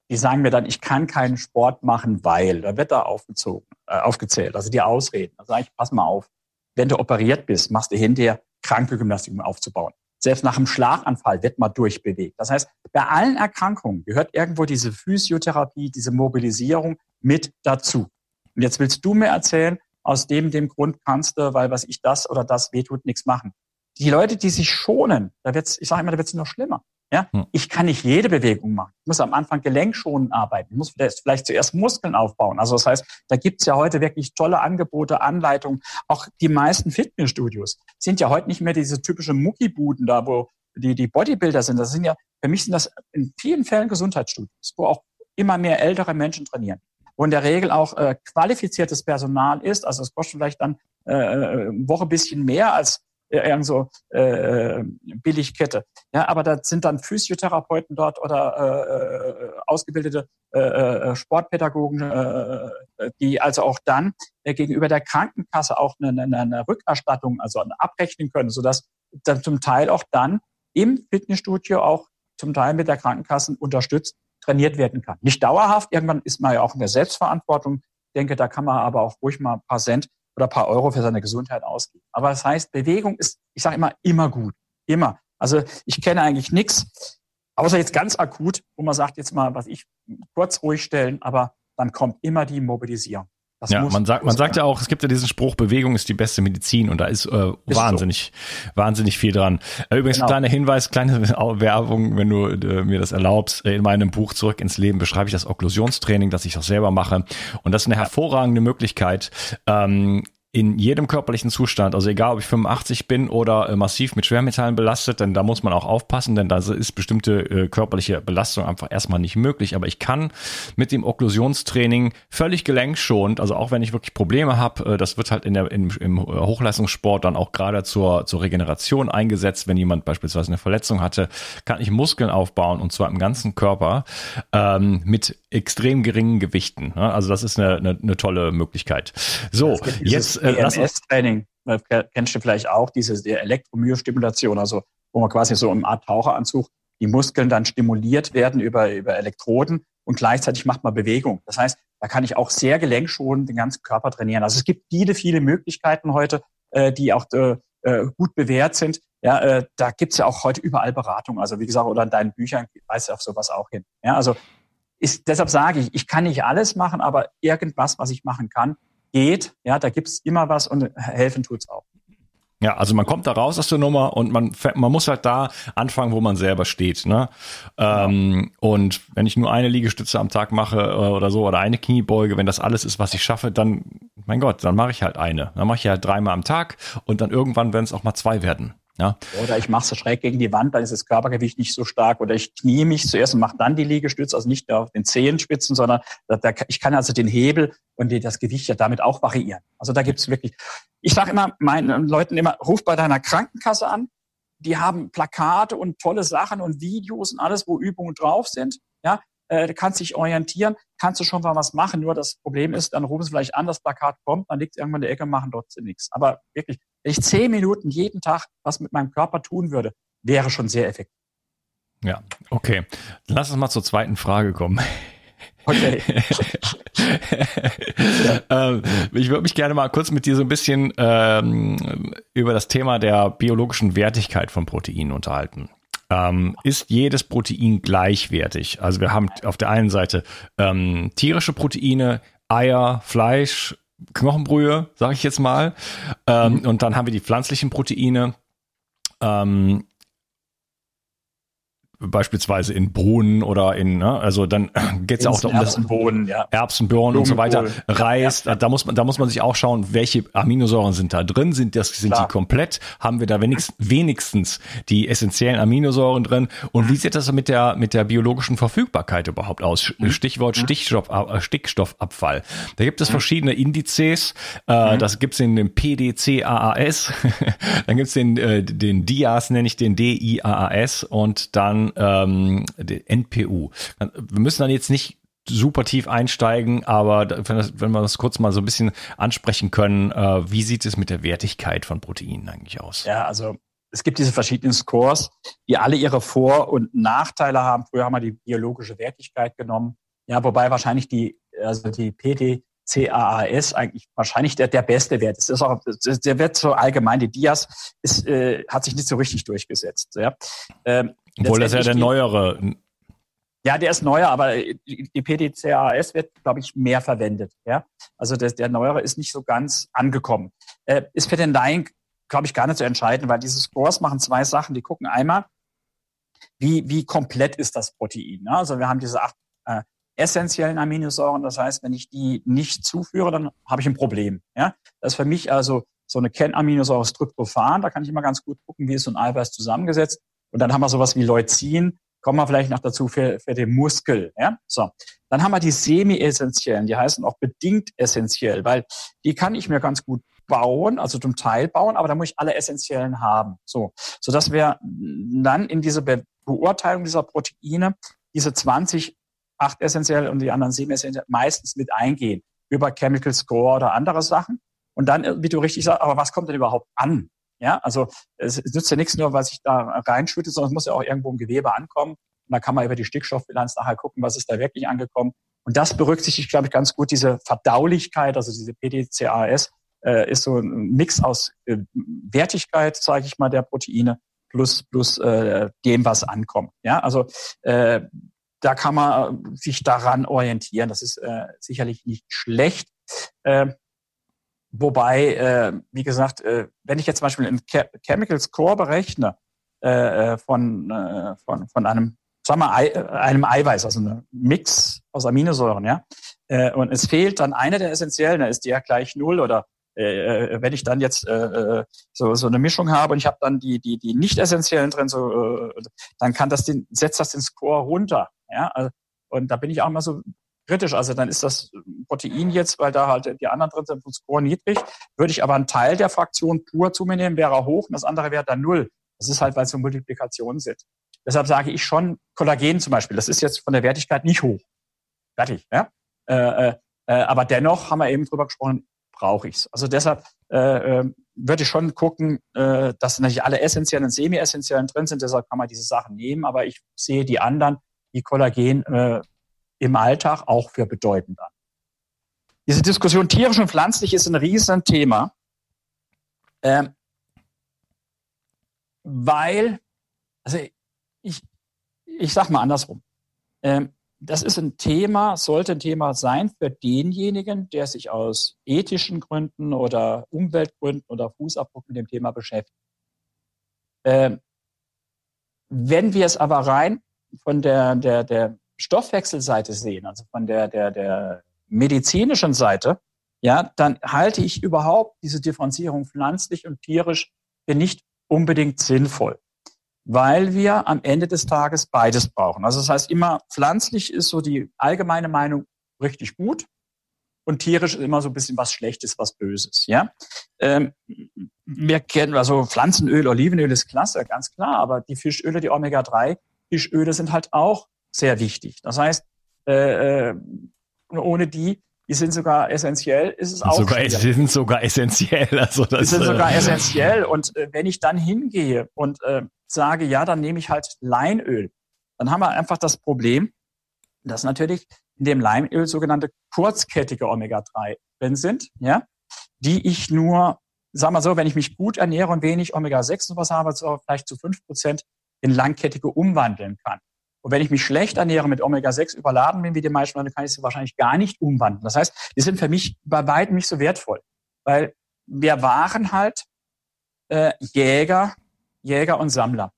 die sagen mir dann, ich kann keinen Sport machen, weil, da wird da aufgezogen, äh, aufgezählt, also die Ausreden. Da sage ich, pass mal auf, wenn du operiert bist, machst du hinterher Krankengymnastik, um aufzubauen. Selbst nach einem Schlaganfall wird man durchbewegt. Das heißt, bei allen Erkrankungen gehört irgendwo diese Physiotherapie, diese Mobilisierung mit dazu. Und jetzt willst du mir erzählen, aus dem, dem Grund kannst du, weil was ich das oder das wehtut, nichts machen. Die Leute, die sich schonen, da wird's, ich sage immer, da wird's noch schlimmer. Ja, hm. ich kann nicht jede Bewegung machen. Ich muss am Anfang gelenkschonend arbeiten. Ich muss vielleicht zuerst Muskeln aufbauen. Also das heißt, da gibt's ja heute wirklich tolle Angebote, Anleitungen. Auch die meisten Fitnessstudios sind ja heute nicht mehr diese typische Muckibuden da, wo die, die Bodybuilder sind. Das sind ja, für mich sind das in vielen Fällen Gesundheitsstudios, wo auch immer mehr ältere Menschen trainieren. Wo in der Regel auch äh, qualifiziertes Personal ist. Also es kostet vielleicht dann äh, äh eine Woche bisschen mehr als irgend so äh, Billigkette. Ja, aber da sind dann Physiotherapeuten dort oder äh, äh ausgebildete äh, äh, Sportpädagogen, äh, die also auch dann äh, gegenüber der Krankenkasse auch eine, eine, eine Rückerstattung, also abrechnen können, sodass dann zum Teil auch dann im Fitnessstudio auch zum Teil mit der Krankenkasse unterstützt trainiert werden kann. Nicht dauerhaft, irgendwann ist man ja auch in der Selbstverantwortung. Ich denke, da kann man aber auch ruhig mal ein paar Cent oder paar Euro für seine Gesundheit ausgeben. Aber das heißt, Bewegung ist, ich sage immer, immer gut. Immer. Also ich kenne eigentlich nichts, außer jetzt ganz akut, wo man sagt, jetzt mal, was ich kurz ruhig stellen, aber dann kommt immer die Mobilisierung. Das ja, man sagt, man sagt ja auch, es gibt ja diesen Spruch, Bewegung ist die beste Medizin und da ist, äh, ist wahnsinnig, so. wahnsinnig viel dran. Äh, übrigens, genau. kleiner Hinweis, kleine Werbung, wenn du äh, mir das erlaubst. In meinem Buch Zurück ins Leben beschreibe ich das Okklusionstraining, das ich auch selber mache. Und das ist eine hervorragende Möglichkeit, ähm, in jedem körperlichen Zustand, also egal ob ich 85 bin oder äh, massiv mit Schwermetallen belastet, denn da muss man auch aufpassen, denn da ist bestimmte äh, körperliche Belastung einfach erstmal nicht möglich. Aber ich kann mit dem Okklusionstraining völlig gelenkschonend, also auch wenn ich wirklich Probleme habe, äh, das wird halt in der, in, im Hochleistungssport dann auch gerade zur, zur Regeneration eingesetzt, wenn jemand beispielsweise eine Verletzung hatte, kann ich Muskeln aufbauen und zwar im ganzen Körper ähm, mit extrem geringen Gewichten. Ne? Also das ist eine, eine, eine tolle Möglichkeit. So, jetzt EMS-Training, äh, kennst du vielleicht auch, diese Elektromyostimulation, also wo man quasi so im Art Taucheranzug die Muskeln dann stimuliert werden über, über Elektroden und gleichzeitig macht man Bewegung. Das heißt, da kann ich auch sehr gelenkschonend den ganzen Körper trainieren. Also es gibt viele, viele Möglichkeiten heute, äh, die auch äh, äh gut bewährt sind. Ja, äh, da gibt's ja auch heute überall Beratung. Also wie gesagt, oder in deinen Büchern weist auf sowas auch hin. Ja, also ist, deshalb sage ich, ich kann nicht alles machen, aber irgendwas, was ich machen kann, geht. Ja, da gibt's immer was und helfen tut's auch. Ja, also man kommt da raus aus der Nummer und man, man muss halt da anfangen, wo man selber steht. Ne? Ähm, und wenn ich nur eine Liegestütze am Tag mache äh, oder so oder eine Kniebeuge, wenn das alles ist, was ich schaffe, dann, mein Gott, dann mache ich halt eine. Dann mache ich halt dreimal am Tag und dann irgendwann werden es auch mal zwei werden. Ja. Oder ich mache es schräg gegen die Wand, dann ist das Körpergewicht nicht so stark. Oder ich knie mich zuerst und mache dann die Liegestütze, also nicht nur auf den Zehenspitzen, sondern da, da, ich kann also den Hebel und die, das Gewicht ja damit auch variieren. Also da gibt's wirklich, ich sage immer meinen Leuten immer, ruf bei deiner Krankenkasse an. Die haben Plakate und tolle Sachen und Videos und alles, wo Übungen drauf sind. Ja, äh, du kannst dich orientieren, kannst du schon mal was machen. Nur das Problem ist, dann rufen sie vielleicht an, das Plakat kommt, dann liegt es irgendwann in der Ecke, machen trotzdem nichts. Aber wirklich, wenn ich zehn Minuten jeden Tag was mit meinem Körper tun würde, wäre schon sehr effektiv. Ja, okay. Lass uns mal zur zweiten Frage kommen. Okay. *laughs* ähm, ich würde mich gerne mal kurz mit dir so ein bisschen ähm, über das Thema der biologischen Wertigkeit von Proteinen unterhalten. Ähm, ist jedes Protein gleichwertig? Also wir haben auf der einen Seite ähm, tierische Proteine, Eier, Fleisch, Knochenbrühe, sage ich jetzt mal. Ähm, mhm. Und dann haben wir die pflanzlichen Proteine. Ähm, beispielsweise in Bohnen oder in, ne, also dann *clears throat* geht es ja auch um Erbsenbohnen, ja. Erbsenbohnen und so weiter, Reis, ja, da muss man, da muss man sich auch schauen, welche Aminosäuren sind da drin, sind das, sind Klar. die komplett, haben wir da wenigstens, wenigstens die essentiellen Aminosäuren drin und wie sieht das mit der, mit der biologischen Verfügbarkeit überhaupt aus? Mhm. Stichwort mhm. Stickstoff, äh, Stickstoffabfall. Da gibt es mhm. verschiedene Indizes, äh, mhm. das gibt's in dem PDCAAS, *laughs* dann gibt's den, äh, den DIAS, nenne ich den DIAAS und dann ähm, NPU. Wir müssen dann jetzt nicht super tief einsteigen, aber wenn, wir das kurz mal so ein bisschen ansprechen können, äh, wie sieht es mit der Wertigkeit von Proteinen eigentlich aus? Ja, also es gibt diese verschiedenen Scores, die alle ihre Vor- und Nachteile haben. Früher haben wir die biologische Wertigkeit genommen. Ja, wobei wahrscheinlich die, also die PDCAAS eigentlich wahrscheinlich der, der beste Wert ist. Ist auch, der Wert so allgemein, die DIAS ist, äh, hat sich nicht so richtig durchgesetzt. Ja. Ähm, obwohl das ja der neuere. Ja, der ist neuer, aber die PDCAS wird, glaube ich, mehr verwendet. Ja, also das, der neuere ist nicht so ganz angekommen. Äh, ist für den Laien, glaube ich, gar nicht zu entscheiden, weil diese Scores machen zwei Sachen. Die gucken einmal, wie, wie komplett ist das Protein. Ne? Also wir haben diese acht äh, essentiellen Aminosäuren. Das heißt, wenn ich die nicht zuführe, dann habe ich ein Problem. Ja, das ist für mich also so eine Kernaminosäure Tryptophan. Da kann ich immer ganz gut gucken, wie ist so ein Eiweiß zusammengesetzt. Und dann haben wir sowas wie Leucin, kommen wir vielleicht noch dazu für, für den Muskel. Ja? So. Dann haben wir die semi-essentiellen, die heißen auch bedingt essentiell, weil die kann ich mir ganz gut bauen, also zum Teil bauen, aber da muss ich alle essentiellen haben. So, so dass wir dann in diese Be Beurteilung dieser Proteine diese 20 acht essentiell und die anderen sieben essentiell meistens mit eingehen über Chemical Score oder andere Sachen. Und dann, wie du richtig sagst, aber was kommt denn überhaupt an? Ja, also es, nützt ja nichts nur, was ich da reinschütte, sondern es muss ja auch irgendwo im Gewebe ankommen. Und da kann man über die Stickstoffbilanz nachher gucken, was ist da wirklich angekommen. Und das berücksichtigt, glaube ich, ganz gut diese Verdaulichkeit, also diese PDCAS, äh, ist so ein Mix aus äh, Wertigkeit, sage ich mal, der Proteine plus plus äh, dem, was ankommt. Ja, also äh, da kann man sich daran orientieren. Das ist äh, sicherlich nicht schlecht. Äh, Wobei, äh, wie gesagt, äh, wenn ich jetzt zum Beispiel einen Chemical Score berechne äh, äh, von, äh, von, von einem, sagen wir, Ei, äh, einem Eiweiß, also einem Mix aus Aminosäuren, ja, äh, und es fehlt dann einer der essentiellen, da ist die ja gleich null oder äh, wenn ich dann jetzt äh, so, so eine Mischung habe und ich habe dann die, die, die nicht essentiellen drin, so, äh, dann kann das den, setzt das den Score runter. Ja? Also, und da bin ich auch mal so kritisch. Also dann ist das Protein jetzt, weil da halt die anderen drin sind, vom Score niedrig. Würde ich aber einen Teil der Fraktion pur zu mir nehmen, wäre er hoch und das andere wäre dann null. Das ist halt, weil es so Multiplikationen sind. Deshalb sage ich schon, Kollagen zum Beispiel, das ist jetzt von der Wertigkeit nicht hoch. Fertig. Ja? Äh, äh, äh aber dennoch haben wir eben drüber gesprochen, brauche ich's. Also deshalb äh, äh, würde ich schon gucken, äh, dass natürlich alle essentiellen und semi-essentiellen drin sind. Deshalb kann man diese Sachen nehmen. Aber ich sehe die anderen, die Kollagen äh, im Alltag auch für bedeutend an. Diese Diskussion tierisch und pflanzlich ist ein Riesenthema, ähm, weil, also ich, ich sag mal andersrum. Ähm, das ist ein Thema, sollte ein Thema sein für denjenigen, der sich aus ethischen Gründen oder Umweltgründen oder Fußabdruck mit dem Thema beschäftigt. Ähm, wenn wir es aber rein von der, der, der Stoffwechselseite sehen, also von der, der, der medizinischen Seite, ja, dann halte ich überhaupt diese Differenzierung pflanzlich und tierisch für nicht unbedingt sinnvoll weil wir am Ende des Tages beides brauchen. Also das heißt immer, pflanzlich ist so die allgemeine Meinung richtig gut und tierisch ist immer so ein bisschen was Schlechtes, was Böses. Ja, ähm, wir kennen also Pflanzenöl, Olivenöl ist klasse, ganz klar, aber die Fischöle, die Omega-3 Fischöle sind halt auch sehr wichtig. Das heißt, äh, äh ohne die die sind sogar essentiell, ist es auch. Sogar, die sind sogar essentiell. Also das, die sind sogar äh, essentiell. Und äh, wenn ich dann hingehe und äh, sage, ja, dann nehme ich halt Leinöl, dann haben wir einfach das Problem, dass natürlich in dem Leinöl sogenannte kurzkettige Omega-3 drin sind, ja, die ich nur, sagen wir so, wenn ich mich gut ernähre und wenig Omega-6 und was habe, so vielleicht zu fünf Prozent in langkettige umwandeln kann. Und wenn ich mich schlecht ernähre mit Omega-6 überladen bin, wie die meisten Leute, kann ich sie wahrscheinlich gar nicht umwandeln. Das heißt, die sind für mich bei weitem nicht so wertvoll. Weil wir waren halt äh, Jäger, Jäger und Sammler.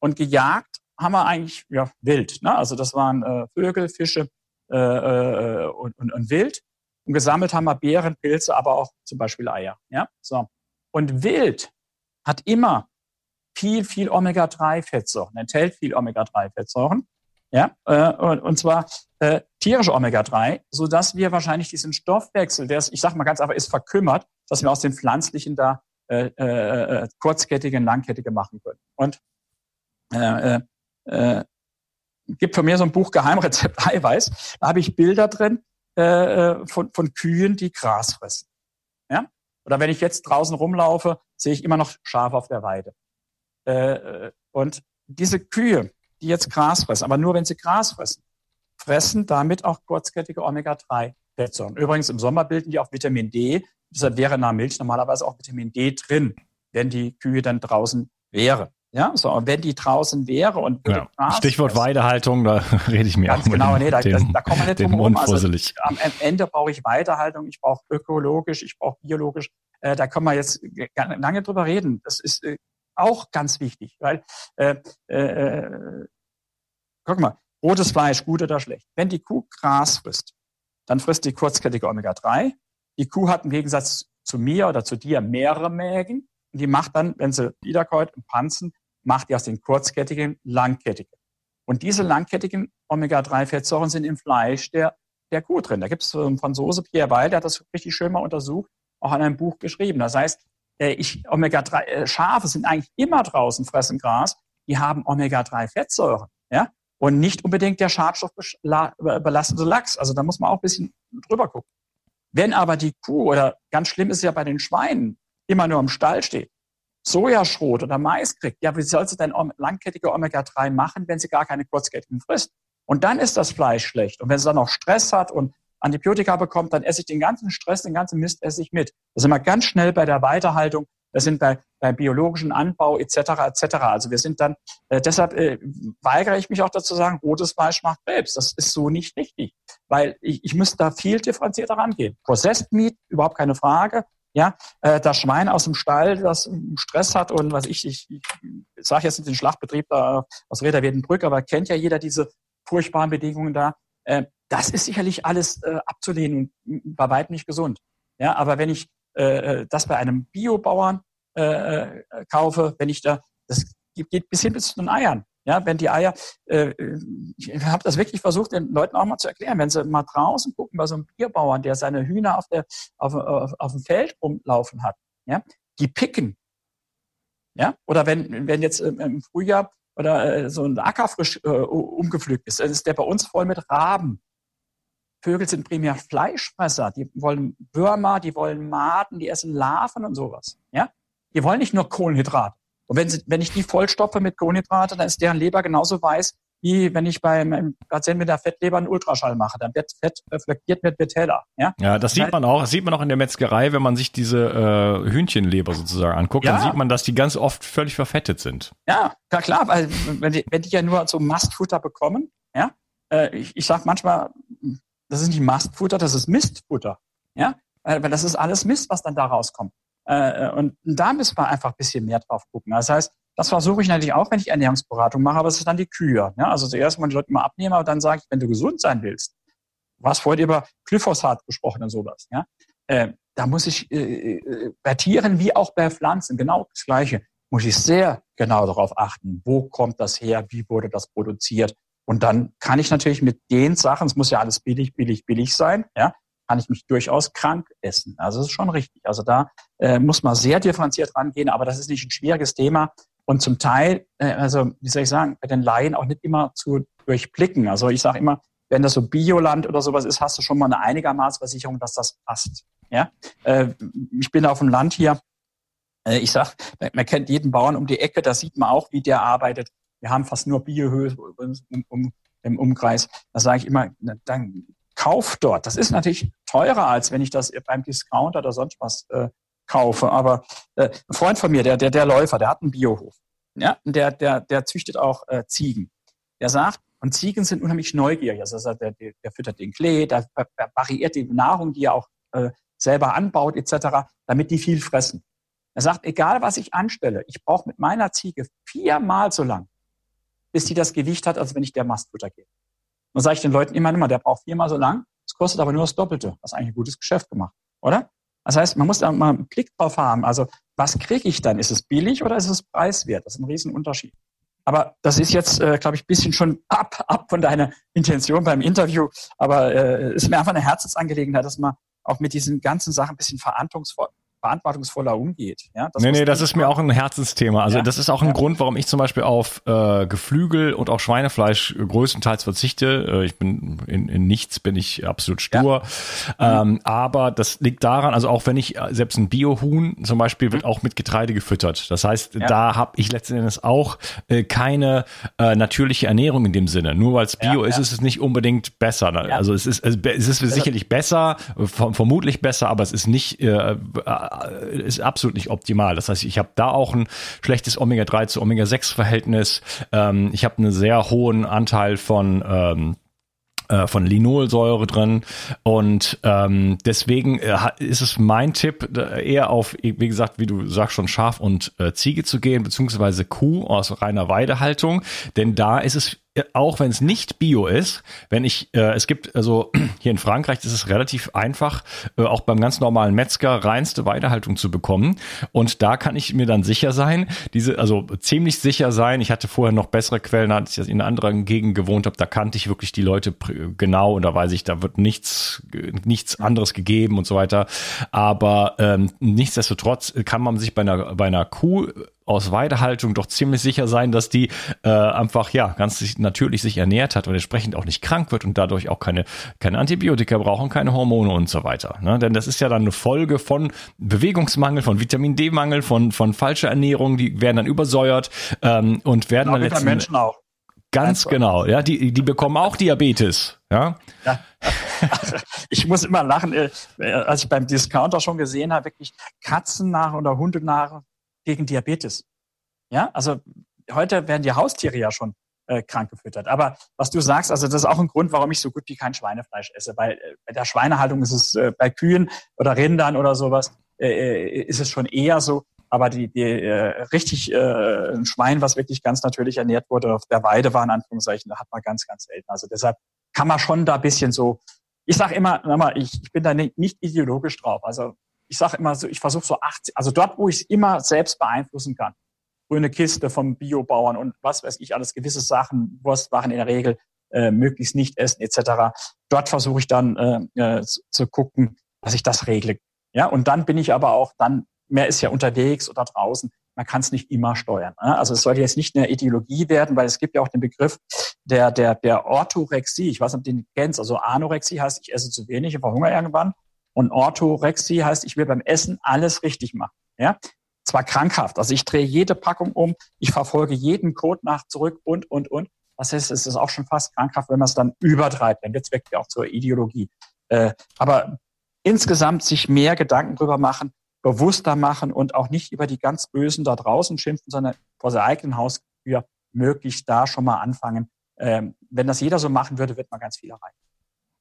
Und gejagt haben wir eigentlich ja, wild. Ne? Also das waren äh, Vögel, Fische äh, äh, und, und, und Wild. Und gesammelt haben wir Beeren, Pilze, aber auch zum Beispiel Eier. Ja? So. Und Wild hat immer viel, viel Omega-3-Fettsäuren, enthält viel Omega-3-Fettsäuren. Ja, äh, und, und zwar äh, tierische Omega-3, so dass wir wahrscheinlich diesen Stoffwechsel, der ist, ich sag mal ganz einfach, ist verkümmert, dass wir aus den pflanzlichen da äh, äh, äh kurzkettige, langkettige machen können. Und äh, äh, äh, gibt von mir so ein Buch Geheimrezept *laughs* Eiweiß. Da habe ich Bilder drin äh, äh, von, von Kühen, die Gras fressen. Ja? Oder wenn ich jetzt draußen rumlaufe, sehe ich immer noch Schafe auf der Weide. Äh, und diese Kühe, die jetzt Gras fressen, aber nur wenn sie Gras fressen, fressen damit auch kurzkettige Omega-3-Fettsäuren. Übrigens im Sommer bilden die auch Vitamin D. Deshalb wäre in der Milch normalerweise auch Vitamin D drin, wenn die Kühe dann draußen wäre. Ja, so, und wenn die draußen wäre und ja. Stichwort fressen, Weidehaltung, da *laughs* rede ich mir ganz auch genau, nee, da, den, da kommen wir nicht drum rum. Also, am Ende brauche ich Weidehaltung, ich brauche ökologisch, ich brauche biologisch. Äh, da können wir jetzt lange drüber reden. Das ist äh, auch ganz wichtig, weil äh, äh, äh, guck mal, rotes Fleisch, gut oder schlecht. Wenn die Kuh Gras frisst, dann frisst die kurzkettige Omega-3. Die Kuh hat im Gegensatz zu mir oder zu dir mehrere Mägen und die macht dann, wenn sie wiederkäut und panzen, macht die aus den kurzkettigen langkettige. Und diese langkettigen Omega-3-Fettsäuren sind im Fleisch der, der Kuh drin. Da gibt es einen Franzose, Pierre Weil, der hat das richtig schön mal untersucht, auch in einem Buch geschrieben. Das heißt, ich, Omega-3, äh, Schafe sind eigentlich immer draußen, fressen Gras, die haben Omega-3-Fettsäuren, ja, und nicht unbedingt der schadstoffbelastete Lachs. Also da muss man auch ein bisschen drüber gucken. Wenn aber die Kuh, oder ganz schlimm ist ja bei den Schweinen, immer nur im Stall steht, Sojaschrot oder Mais kriegt, ja, wie soll sie denn langkettige Omega-3 machen, wenn sie gar keine kurzkettigen frisst? Und dann ist das Fleisch schlecht. Und wenn sie dann noch Stress hat und Antibiotika bekommt, dann esse ich den ganzen Stress, den ganzen Mist esse ich mit. Das sind wir ganz schnell bei der Weiterhaltung. Das sind bei, bei biologischen Anbau etc. etc. Also wir sind dann äh, deshalb äh, weigere ich mich auch dazu sagen, rotes Fleisch macht Krebs. Das ist so nicht richtig, weil ich, ich muss da viel differenzierter rangehen. Processed Meat überhaupt keine Frage. Ja, äh, das Schwein aus dem Stall, das Stress hat und was ich, ich, ich sage jetzt nicht den Schlachtbetrieb da aus Reda Wiedenbrück, aber kennt ja jeder diese furchtbaren Bedingungen da. Äh, das ist sicherlich alles äh, abzulehnen und bei weitem nicht gesund. Ja, aber wenn ich äh, äh, das bei einem Biobauern äh, äh, kaufe, wenn ich da, das geht bis hin bis zu den Eiern. Ja, wenn die Eier, äh, ich habe das wirklich versucht, den Leuten auch mal zu erklären, wenn sie mal draußen gucken bei so einem Bierbauern, der seine Hühner auf, der, auf, auf, auf dem Feld rumlaufen hat, ja, die picken. Ja, oder wenn, wenn jetzt im Frühjahr oder äh, so ein Acker frisch äh, umgepflügt ist, dann ist der bei uns voll mit Raben. Vögel sind primär Fleischfresser. Die wollen Würmer, die wollen Maden, die essen Larven und sowas. Ja? Die wollen nicht nur Kohlenhydrate. Und wenn, sie, wenn ich die vollstopfe mit Kohlenhydrate, dann ist deren Leber genauso weiß, wie wenn ich beim Patienten mit der Fettleber einen Ultraschall mache. Dann wird Fett reflektiert, wird, wird heller. Ja, ja das sieht man auch. Das sieht man auch in der Metzgerei, wenn man sich diese äh, Hühnchenleber sozusagen anguckt. Ja. Dann sieht man, dass die ganz oft völlig verfettet sind. Ja, ja klar, weil wenn die, wenn die ja nur so Mastfutter bekommen, ja, äh, ich, ich sage manchmal, das ist nicht Mastfutter, das ist Mistfutter. Ja, weil das ist alles Mist, was dann da rauskommt. Äh, und da müssen wir einfach ein bisschen mehr drauf gucken. Das heißt, das versuche ich natürlich auch, wenn ich Ernährungsberatung mache, aber es ist dann die Kühe. Ja, also zuerst mal die Leute mal abnehmen, aber dann sage ich, wenn du gesund sein willst, was vorhin über Glyphosat gesprochen und sowas, ja, äh, da muss ich äh, bei Tieren wie auch bei Pflanzen genau das Gleiche, muss ich sehr genau darauf achten, wo kommt das her, wie wurde das produziert. Und dann kann ich natürlich mit den Sachen, es muss ja alles billig, billig, billig sein, ja, kann ich mich durchaus krank essen. Also das ist schon richtig. Also da äh, muss man sehr differenziert rangehen, aber das ist nicht ein schwieriges Thema und zum Teil, äh, also wie soll ich sagen, bei den Laien auch nicht immer zu durchblicken. Also ich sage immer, wenn das so Bioland oder sowas ist, hast du schon mal eine einigermaßen Versicherung, dass das passt. Ja, äh, ich bin auf dem Land hier. Äh, ich sag, man kennt jeden Bauern um die Ecke, da sieht man auch, wie der arbeitet. Wir haben fast nur Biohöhe um, um, im Umkreis. Da sage ich immer, dann kauf dort. Das ist natürlich teurer, als wenn ich das beim Discounter oder sonst was äh, kaufe. Aber äh, ein Freund von mir, der, der, der Läufer, der hat einen Biohof. Ja, der, der, der züchtet auch äh, Ziegen. Der sagt, und Ziegen sind unheimlich neugierig. Also der, der, der füttert den Klee, der, der variiert die Nahrung, die er auch äh, selber anbaut, etc., damit die viel fressen. Er sagt, egal was ich anstelle, ich brauche mit meiner Ziege viermal so lang, bis die das Gewicht hat, als wenn ich der Mastfutter gebe. Und sage ich den Leuten immer, immer, der braucht viermal so lang, es kostet aber nur das Doppelte. Ist eigentlich ein gutes Geschäft gemacht, oder? Das heißt, man muss da mal einen Blick drauf haben. Also, was kriege ich dann? Ist es billig oder ist es preiswert? Das ist ein Riesenunterschied. Aber das ist jetzt, äh, glaube ich, ein bisschen schon ab, ab von deiner Intention beim Interview. Aber äh, ist mir einfach eine Herzensangelegenheit, dass man auch mit diesen ganzen Sachen ein bisschen verantwortungsvoll, verantwortungsvoller umgeht. Ja, das nee, nee, das ist mir auch ein Herzensthema. Also ja? das ist auch ein ja. Grund, warum ich zum Beispiel auf äh, Geflügel und auch Schweinefleisch größtenteils verzichte. Äh, ich bin in, in nichts bin ich absolut stur. Ja. Ähm, mhm. Aber das liegt daran, also auch wenn ich äh, selbst ein Biohuhn zum Beispiel wird mhm. auch mit Getreide gefüttert. Das heißt, da habe ich letzten Endes auch äh, keine äh, natürliche Ernährung in dem Sinne. Nur weil es Bio ist, ist es nicht unbedingt besser. Also es ist, es ist sicherlich besser, vermutlich besser, aber es ist nicht äh, äh, ist absolut nicht optimal. Das heißt, ich habe da auch ein schlechtes Omega-3 zu Omega-6-Verhältnis. Ähm, ich habe einen sehr hohen Anteil von ähm, äh, von Linolsäure drin und ähm, deswegen äh, ist es mein Tipp eher auf wie gesagt wie du sagst schon Schaf und äh, Ziege zu gehen beziehungsweise Kuh aus reiner Weidehaltung denn da ist es auch wenn es nicht Bio ist, wenn ich, äh, es gibt, also *clears throat* hier in Frankreich ist es relativ einfach, äh, auch beim ganz normalen Metzger reinste Weidehaltung zu bekommen. Und da kann ich mir dann sicher sein, diese, also ziemlich sicher sein. Ich hatte vorher noch bessere Quellen, als ich in einer anderen Gegend gewohnt habe, da kannte ich wirklich die Leute genau und da weiß ich, da wird nichts, nichts anderes gegeben und so weiter. Aber ähm, nichtsdestotrotz kann man sich bei einer, bei einer Kuh aus Weidehaltung doch ziemlich sicher sein, dass die äh, einfach ja ganz natürlich sich ernährt hat und entsprechend auch nicht krank wird und dadurch auch keine, keine Antibiotika brauchen, keine Hormone und so weiter. Ne? Denn das ist ja dann eine Folge von Bewegungsmangel, von Vitamin D-Mangel, von, von falscher Ernährung, die werden dann übersäuert ähm, und werden dann letzten Menschen auch. Ganz genau, ja, die, die bekommen auch Diabetes, ja. ja. *laughs* Ich muss immer lachen, äh, als ich beim Discounter schon gesehen habe, wirklich Katzen nach oder Hunde nach gegen Diabetes. Ja, also heute werden die Haustiere ja schon äh, krank gefüttert. Aber was du sagst, also das ist auch ein Grund, warum ich so gut wie kein Schweinefleisch esse. Weil äh, bei der Schweinehaltung ist es äh, bei Kühen oder Rindern oder sowas äh, äh, ist es schon eher so. Aber die, die äh, richtig äh, ein Schwein, was wirklich ganz natürlich ernährt wurde, auf der Weide war in Anführungszeichen, da hat man ganz, ganz selten. Also deshalb kann man schon da ein bisschen so. Ich sage immer, ich, ich bin da nicht, nicht ideologisch drauf. Also ich sage immer so, ich versuche so 80, also dort, wo ich es immer selbst beeinflussen kann. Grüne Kiste vom Biobauern und was weiß ich, alles gewisse Sachen, Wurstwaren in der Regel äh, möglichst nicht essen etc. Dort versuche ich dann äh, äh, zu, zu gucken, dass ich das regle. Ja, und dann bin ich aber auch dann, mehr ist ja unterwegs oder draußen, man kann es nicht immer steuern. Ne? Also es sollte jetzt nicht eine Ideologie werden, weil es gibt ja auch den Begriff der, der, der Orthorexie. Ich weiß nicht, ob du den kennst. Also Anorexie heißt, ich esse zu wenig, ich verhungere irgendwann. Und Orthorexie heißt, ich will beim Essen alles richtig machen. Ja? Zwar krankhaft, also ich drehe jede Packung um, ich verfolge jeden Code nach zurück und, und, und. Das heißt, es ist auch schon fast krankhaft, wenn man es dann übertreibt. Dann wird es wirklich auch zur Ideologie. Äh, aber insgesamt sich mehr Gedanken drüber machen, bewusster machen und auch nicht über die ganz Bösen da draußen schimpfen, sondern vor der eigenen Haustür möglichst da schon mal anfangen, ähm, wenn das jeder so machen würde, wird man ganz viel erreichen.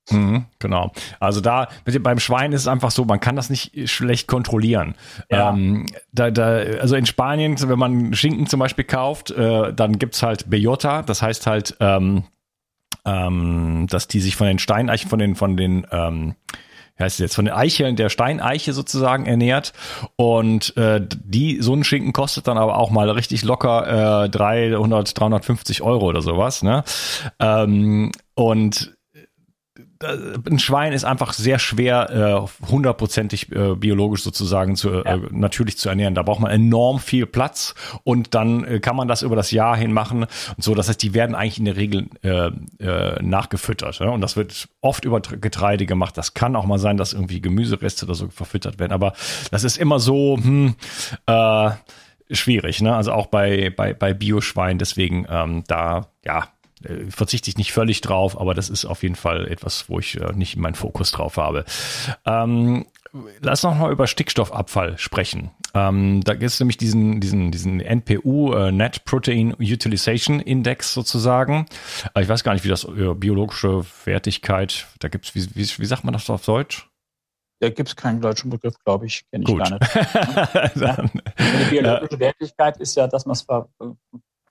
Mhm, genau. Also da beim Schwein ist es einfach so, man kann das nicht schlecht kontrollieren. Ja. Ähm, da, da, also in Spanien, wenn man Schinken zum Beispiel kauft, äh, dann gibt's halt Bellota, das heißt halt, ähm, ähm, dass die sich von den Steineichen, von den, von den ähm, wie heißt es jetzt, von den Eicheln der Steineiche sozusagen ernährt. Und äh, die, so ein Schinken kostet dann aber auch mal richtig locker äh, 300, 350 Euro oder sowas. Ne? Ähm, und ein Schwein ist einfach sehr schwer äh, hundertprozentig äh, biologisch sozusagen zu, äh, ja. äh, natürlich zu ernähren. Da braucht man enorm viel Platz und dann äh, kann man das über das Jahr hin machen und so. Das heißt, die werden eigentlich in der Regel äh, äh, nachgefüttert ja? und das wird oft über Getreide gemacht. Das kann auch mal sein, dass irgendwie Gemüsereste oder so verfüttert werden, aber das ist immer so hm, äh, schwierig. Ne? Also auch bei bei bei Bioschwein. Deswegen ähm, da ja äh, verzichte ich nicht völlig drauf, aber das ist auf jeden Fall etwas, wo ich äh, nicht meinen Fokus drauf habe. Ähm, lass noch mal über Stickstoffabfall sprechen. Ähm, da gibt es nämlich diesen, diesen, diesen NPU, äh, Net Protein Utilization Index sozusagen. Äh, ich weiß gar nicht, wie das äh, biologische Wertigkeit, da gibt es, wie, wie, wie sagt man das auf Deutsch? Da gibt es keinen deutschen Begriff, glaube ich, kenne ich Gut. gar nicht. *laughs* ja. Die biologische Wertigkeit ist ja, dass man es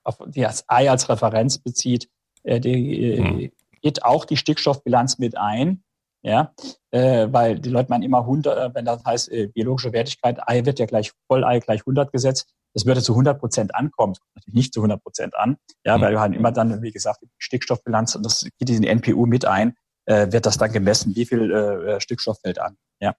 auf das Ei als Referenz bezieht, äh, die, mhm. geht auch die Stickstoffbilanz mit ein. Ja, äh, weil die Leute meinen immer 100, äh, wenn das heißt äh, biologische Wertigkeit, Ei wird ja gleich Vollei gleich 100 gesetzt. Das würde zu 100 Prozent ankommen. Das kommt natürlich nicht zu 100 Prozent an. Ja, mhm. weil wir haben immer dann, wie gesagt, die Stickstoffbilanz und das geht in die NPU mit ein, äh, wird das dann gemessen, wie viel äh, Stickstoff fällt an. Ja.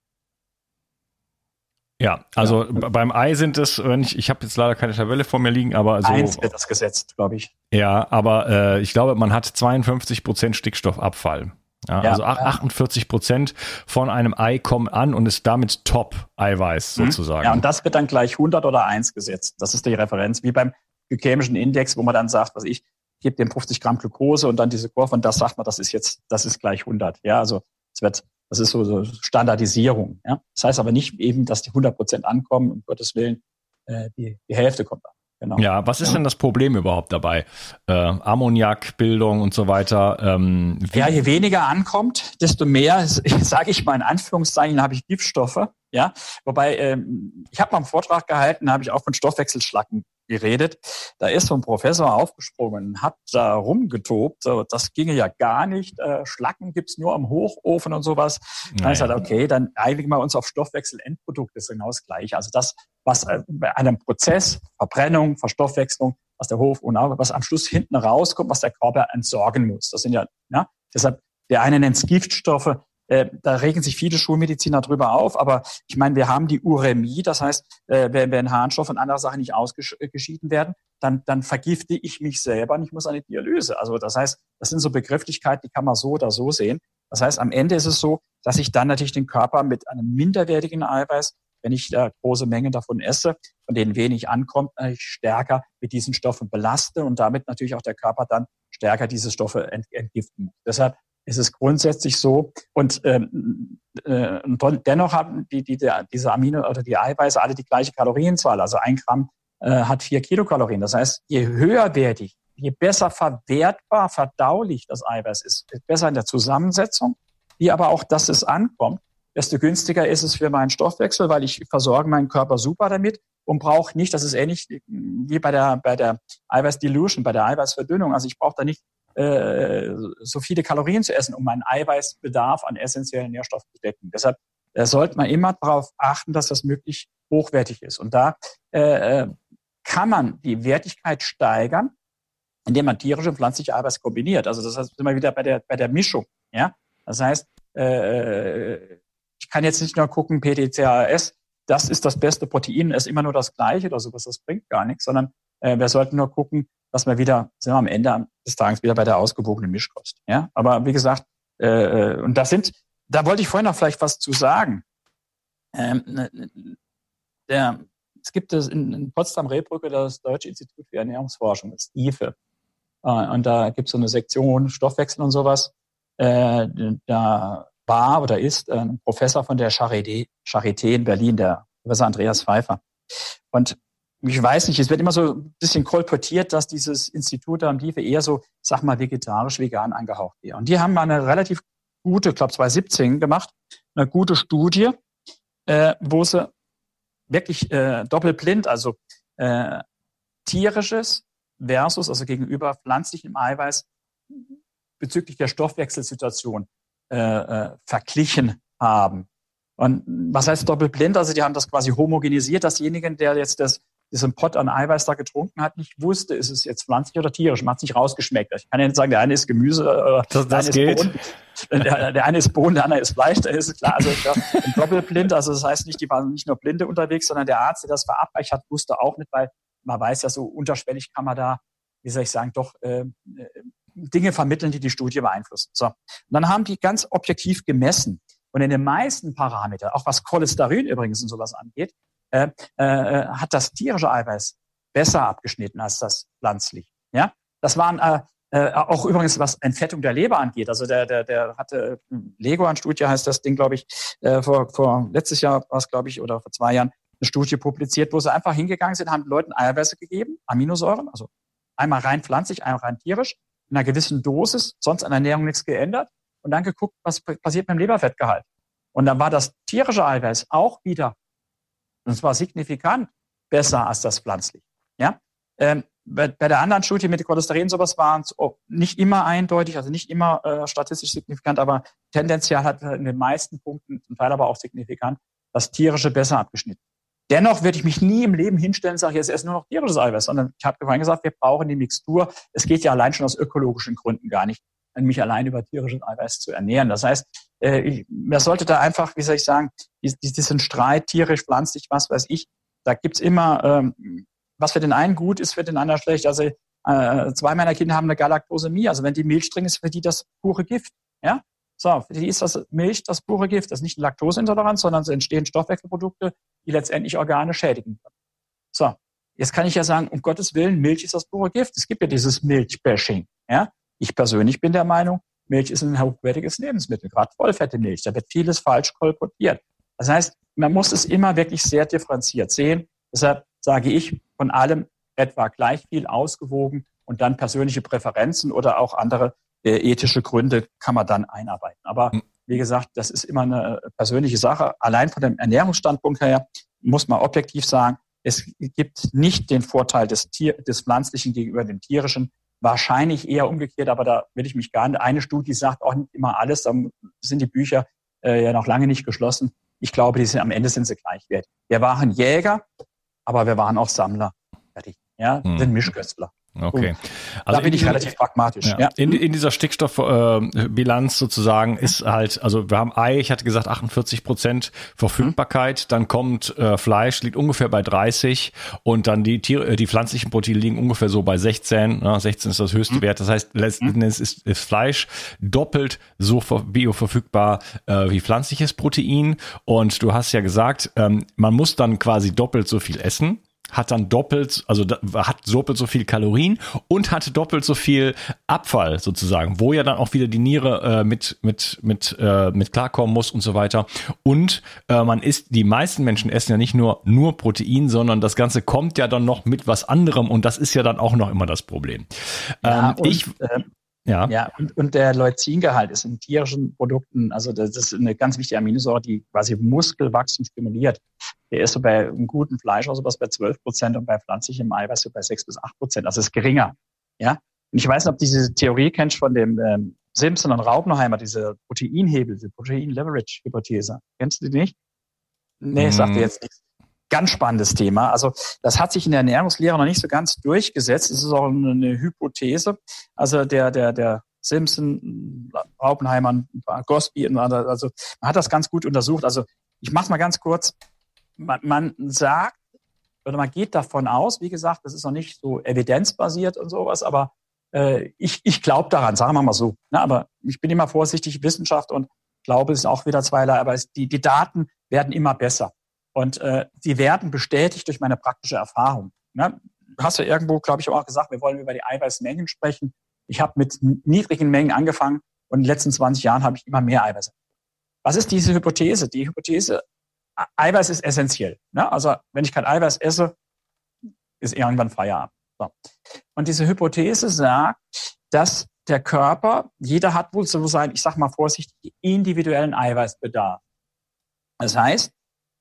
Ja, also ja. beim Ei sind es, wenn ich, ich habe jetzt leider keine Tabelle vor mir liegen, aber so. Eins wird das gesetzt, glaube ich. Ja, aber äh, ich glaube, man hat 52 Prozent Stickstoffabfall. Ja, ja, also 48 Prozent von einem Ei kommen an und ist damit Top-Eiweiß mhm. sozusagen. Ja, und das wird dann gleich 100 oder 1 gesetzt. Das ist die Referenz, wie beim glykämischen Index, wo man dann sagt, was ich, gebe dem 50 Gramm Glucose und dann diese Kurve und das sagt man, das ist jetzt, das ist gleich 100. Ja, also es wird das ist so, so Standardisierung. Ja? Das heißt aber nicht eben, dass die 100 Prozent ankommen, um Gottes Willen, äh, die, die Hälfte kommt an. Genau. Ja, was ist ja. denn das Problem überhaupt dabei? Äh, Ammoniakbildung und so weiter. Ähm, ja, je weniger ankommt, desto mehr, *laughs* sage ich mal in Anführungszeichen, habe ich Giftstoffe. Ja, wobei ähm, ich habe mal einen Vortrag gehalten, habe ich auch von Stoffwechselschlacken geredet. Da ist so ein Professor aufgesprungen, hat da rumgetobt. So, das ginge ja gar nicht. Äh, Schlacken gibt's nur am Hochofen und sowas. Dann ist halt okay, dann einigen wir uns auf Stoffwechselendprodukte, ist genau das Gleiche. Also das, was äh, bei einem Prozess, Verbrennung, Verstoffwechslung, was der Hof und was am Schluss hinten rauskommt, was der Körper entsorgen muss. Das sind ja, ja, deshalb, der eine nennt es Giftstoffe, äh, da regen sich viele Schulmediziner drüber auf, aber ich meine, wir haben die Uremie, das heißt, äh, wenn, wenn Harnstoff und andere Sachen nicht ausgeschieden werden, dann, dann vergifte ich mich selber und ich muss eine Dialyse. Also das heißt, das sind so Begrifflichkeiten, die kann man so oder so sehen. Das heißt, am Ende ist es so, dass ich dann natürlich den Körper mit einem minderwertigen Eiweiß, wenn ich da große Mengen davon esse, von denen wenig ankommt, ich stärker mit diesen Stoffen belaste und damit natürlich auch der Körper dann stärker diese Stoffe entgiften muss. Deshalb ist es grundsätzlich so. Und, ähm, äh, dennoch haben die, die, die, diese Amino oder die Eiweiße alle die gleiche Kalorienzahl. Also ein Gramm äh, hat vier Kilokalorien. Das heißt, je höherwertig, je besser verwertbar, verdaulich das Eiweiß ist, besser in der Zusammensetzung, wie aber auch, dass es ankommt, desto günstiger ist es für meinen Stoffwechsel, weil ich versorge meinen Körper super damit und brauche nicht, das ist ähnlich wie bei der, bei der Eiweiß-Dilution, bei der Eiweißverdünnung. Also ich brauche da nicht äh, so viele Kalorien zu essen, um meinen Eiweißbedarf an essentiellen Nährstoffen zu decken. Deshalb äh, sollte man immer darauf achten, dass das möglichst hochwertig ist. Und da äh, äh, kann man die Wertigkeit steigern, indem man tierische und pflanzliche Eiweiß kombiniert. Also das heißt immer wieder bei der, bei der Mischung. Ja? Das heißt, äh, ich kann jetzt nicht nur gucken, PTCAS, das ist das beste Protein, ist immer nur das gleiche oder sowas, das bringt gar nichts, sondern äh, wir sollten nur gucken, dass wir wieder, sind wir am Ende des Tages wieder bei der ausgewogenen Mischkost. Ja, aber wie gesagt, äh, äh und das sind, da wollte ich vorhin noch vielleicht was zu sagen. Ähm, ne, ne, der, es gibt es in, in Potsdam-Rehbrücke das Deutsche Institut für Ernährungsforschung, das IFE. Äh, und da gibt es so eine Sektion Stoffwechsel und sowas. Äh, da war oder ist ein Professor von der Charité, Charité in Berlin, der Professor Andreas Pfeiffer. Und ich weiß nicht, es wird immer so ein bisschen kolportiert, dass dieses Institut am Tiefe eher so, sag mal, vegetarisch-vegan angehaucht wäre. Und die haben mal eine relativ gute, ich glaube 2017 gemacht, eine gute Studie, äh, wo sie wirklich äh, doppelblind, also äh, tierisches versus, also gegenüber pflanzlichem Eiweiß bezüglich der Stoffwechselsituation äh, äh, verglichen haben. Und was heißt doppelblind? Also die haben das quasi homogenisiert, dass diejenigen, der jetzt das, diesen Pott an Eiweiß da getrunken hat, nicht wusste, ist es jetzt pflanzlich oder tierisch. Man hat es nicht rausgeschmeckt. Ich kann ja nicht sagen, der eine ist Gemüse, äh, das, das der, geht. der, der, eine ist Bohnen, der andere ist Fleisch, da ist klar. Also ja, doppelblind, also das heißt nicht, die waren nicht nur Blinde unterwegs, sondern der Arzt, der das verabreicht hat, wusste auch nicht, weil man weiß ja so unterschwellig kann man da, wie soll ich sagen, doch äh, Dinge vermitteln, die die Studie beeinflussen. So. Und dann haben die ganz objektiv gemessen. Und in den meisten Parametern, auch was Cholesterin übrigens und sowas angeht, äh, äh, hat das tierische Eiweiß besser abgeschnitten als das pflanzlich. Ja, das waren äh, äh, auch übrigens, was Entfettung der Leber angeht. Also der, der, der hatte Lego an Studie heißt das Ding, glaube ich, äh, vor, vor letztes Jahr war es, glaube ich, oder vor zwei Jahren eine Studie publiziert, wo sie einfach hingegangen sind, haben Leuten Eiweiße gegeben, Aminosäuren, also einmal rein pflanzlich, einmal rein tierisch, in einer gewissen Dosis, sonst an der Ernährung nichts geändert und dann geguckt, was passiert mit dem Leberfettgehalt. Und dann war das tierische Eiweiß auch wieder, und zwar signifikant besser als das pflanzliche. Ja? Ähm, bei, bei der anderen Studie mit Cholesterin sowas waren es oh, nicht immer eindeutig, also nicht immer äh, statistisch signifikant, aber tendenziell hat in den meisten Punkten, zum Teil aber auch signifikant, das tierische besser abgeschnitten. Dennoch würde ich mich nie im Leben hinstellen und sagen, jetzt esse nur noch tierisches Eiweiß, sondern ich habe vorhin gesagt, wir brauchen die Mixtur. Es geht ja allein schon aus ökologischen Gründen gar nicht, mich allein über tierisches Eiweiß zu ernähren. Das heißt, äh, ich, man sollte da einfach, wie soll ich sagen, diesen Streit tierisch, pflanzlich, was weiß ich, da gibt's immer, ähm, was für den einen gut ist, für den anderen schlecht. Also äh, zwei meiner Kinder haben eine Galaktosemie. Also wenn die Milch trinken, ist für die das pure Gift. Ja, so, für die ist das Milch das pure Gift. Das ist nicht Laktoseintoleranz, sondern es entstehen Stoffwechselprodukte, die letztendlich Organe schädigen können. So, jetzt kann ich ja sagen, um Gottes Willen, Milch ist das pure Gift. Es gibt ja dieses Milchbashing. Ja? Ich persönlich bin der Meinung, Milch ist ein hochwertiges Lebensmittel, gerade vollfette Milch. Da wird vieles falsch kolportiert. Das heißt, man muss es immer wirklich sehr differenziert sehen. Deshalb sage ich von allem etwa gleich viel ausgewogen und dann persönliche Präferenzen oder auch andere äh, ethische Gründe kann man dann einarbeiten. Aber hm. wie gesagt, das ist immer eine persönliche Sache. Allein von dem Ernährungsstandpunkt her muss man objektiv sagen, es gibt nicht den Vorteil des, Tier, des Pflanzlichen gegenüber dem Tierischen. Wahrscheinlich eher umgekehrt, aber da will ich mich gar nicht. Eine Studie sagt auch nicht immer alles, da sind die Bücher äh, ja noch lange nicht geschlossen. Ich glaube, die sind, am Ende sind sie gleichwertig. Wir waren Jäger, aber wir waren auch Sammler. Fertig. Ja, mhm. sind Mischköstler. Okay. Also da bin ich relativ pragmatisch. Ja. ja. In, in dieser Stickstoffbilanz äh, sozusagen ist halt, also wir haben Ei, ich hatte gesagt 48 Prozent Verfügbarkeit, mhm. dann kommt äh, Fleisch, liegt ungefähr bei 30 und dann die Tiere, äh, die pflanzlichen Proteine liegen ungefähr so bei 16. Ne? 16 ist das höchste mhm. Wert. Das heißt, letzten mhm. Endes ist, ist Fleisch doppelt so bioverfügbar äh, wie pflanzliches Protein. Und du hast ja gesagt, ähm, man muss dann quasi doppelt so viel essen hat dann doppelt, also hat doppelt so viel Kalorien und hat doppelt so viel Abfall sozusagen, wo ja dann auch wieder die Niere äh, mit mit mit äh, mit klarkommen muss und so weiter. Und äh, man isst, die meisten Menschen essen ja nicht nur nur Protein, sondern das Ganze kommt ja dann noch mit was anderem und das ist ja dann auch noch immer das Problem. Ja, ähm, ich äh, ja. ja und, und der Leucingehalt ist in tierischen Produkten, also das ist eine ganz wichtige Aminosäure, die quasi Muskelwachstum stimuliert. Der ist so bei einem guten Fleisch also was bei 12 Prozent und bei pflanzlichem Eiweiß so bei 6 bis 8 Prozent. Also ist geringer. Ja. Und ich weiß nicht, ob du diese Theorie kennst von dem ähm, Simpson und Raubenheimer, diese Proteinhebel, diese Protein-Leverage-Hypothese. Kennst du die nicht? Nee, mm. sagt dir jetzt nichts ganz spannendes Thema. Also das hat sich in der Ernährungslehre noch nicht so ganz durchgesetzt. Es ist auch eine Hypothese. Also der, der, der Simpson, Raupenheimer, Gosby, also man hat das ganz gut untersucht. Also ich mache mal ganz kurz. Man, man sagt oder man geht davon aus, wie gesagt, das ist noch nicht so evidenzbasiert und sowas, aber äh, ich, ich glaube daran, sagen wir mal so. Ne? Aber ich bin immer vorsichtig, Wissenschaft und Glaube ist auch wieder zweierlei, aber es, die, die Daten werden immer besser. Und äh, sie werden bestätigt durch meine praktische Erfahrung. Ne? Du hast ja irgendwo, glaube ich, auch gesagt, wir wollen über die Eiweißmengen sprechen. Ich habe mit niedrigen Mengen angefangen und in den letzten 20 Jahren habe ich immer mehr Eiweiß. Was ist diese Hypothese? Die Hypothese, Eiweiß ist essentiell. Ne? Also wenn ich kein Eiweiß esse, ist irgendwann Feierabend. So. Und diese Hypothese sagt, dass der Körper, jeder hat wohl so sein, ich sag mal vorsichtig, individuellen Eiweißbedarf. Das heißt,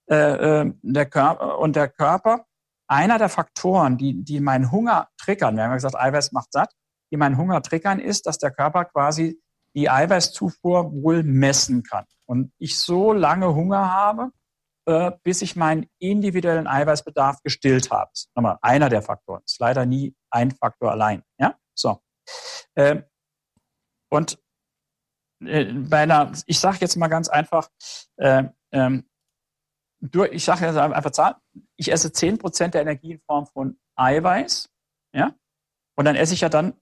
äh, äh, der und der Körper, einer der Faktoren, die, die meinen Hunger triggern, wir haben ja gesagt, Eiweiß macht satt, die meinen Hunger triggern, ist, dass der Körper quasi die Eiweißzufuhr wohl messen kann. Und ich so lange Hunger habe, äh, bis ich meinen individuellen Eiweißbedarf gestillt habe. Nochmal einer der Faktoren. Ist leider nie ein Faktor allein. Ja, so. Äh, und bei einer, ich sage jetzt mal ganz einfach, äh, ähm, durch, ich sage jetzt einfach Zahl, ich esse 10% der Energie in Form von Eiweiß, ja, und dann esse ich ja dann,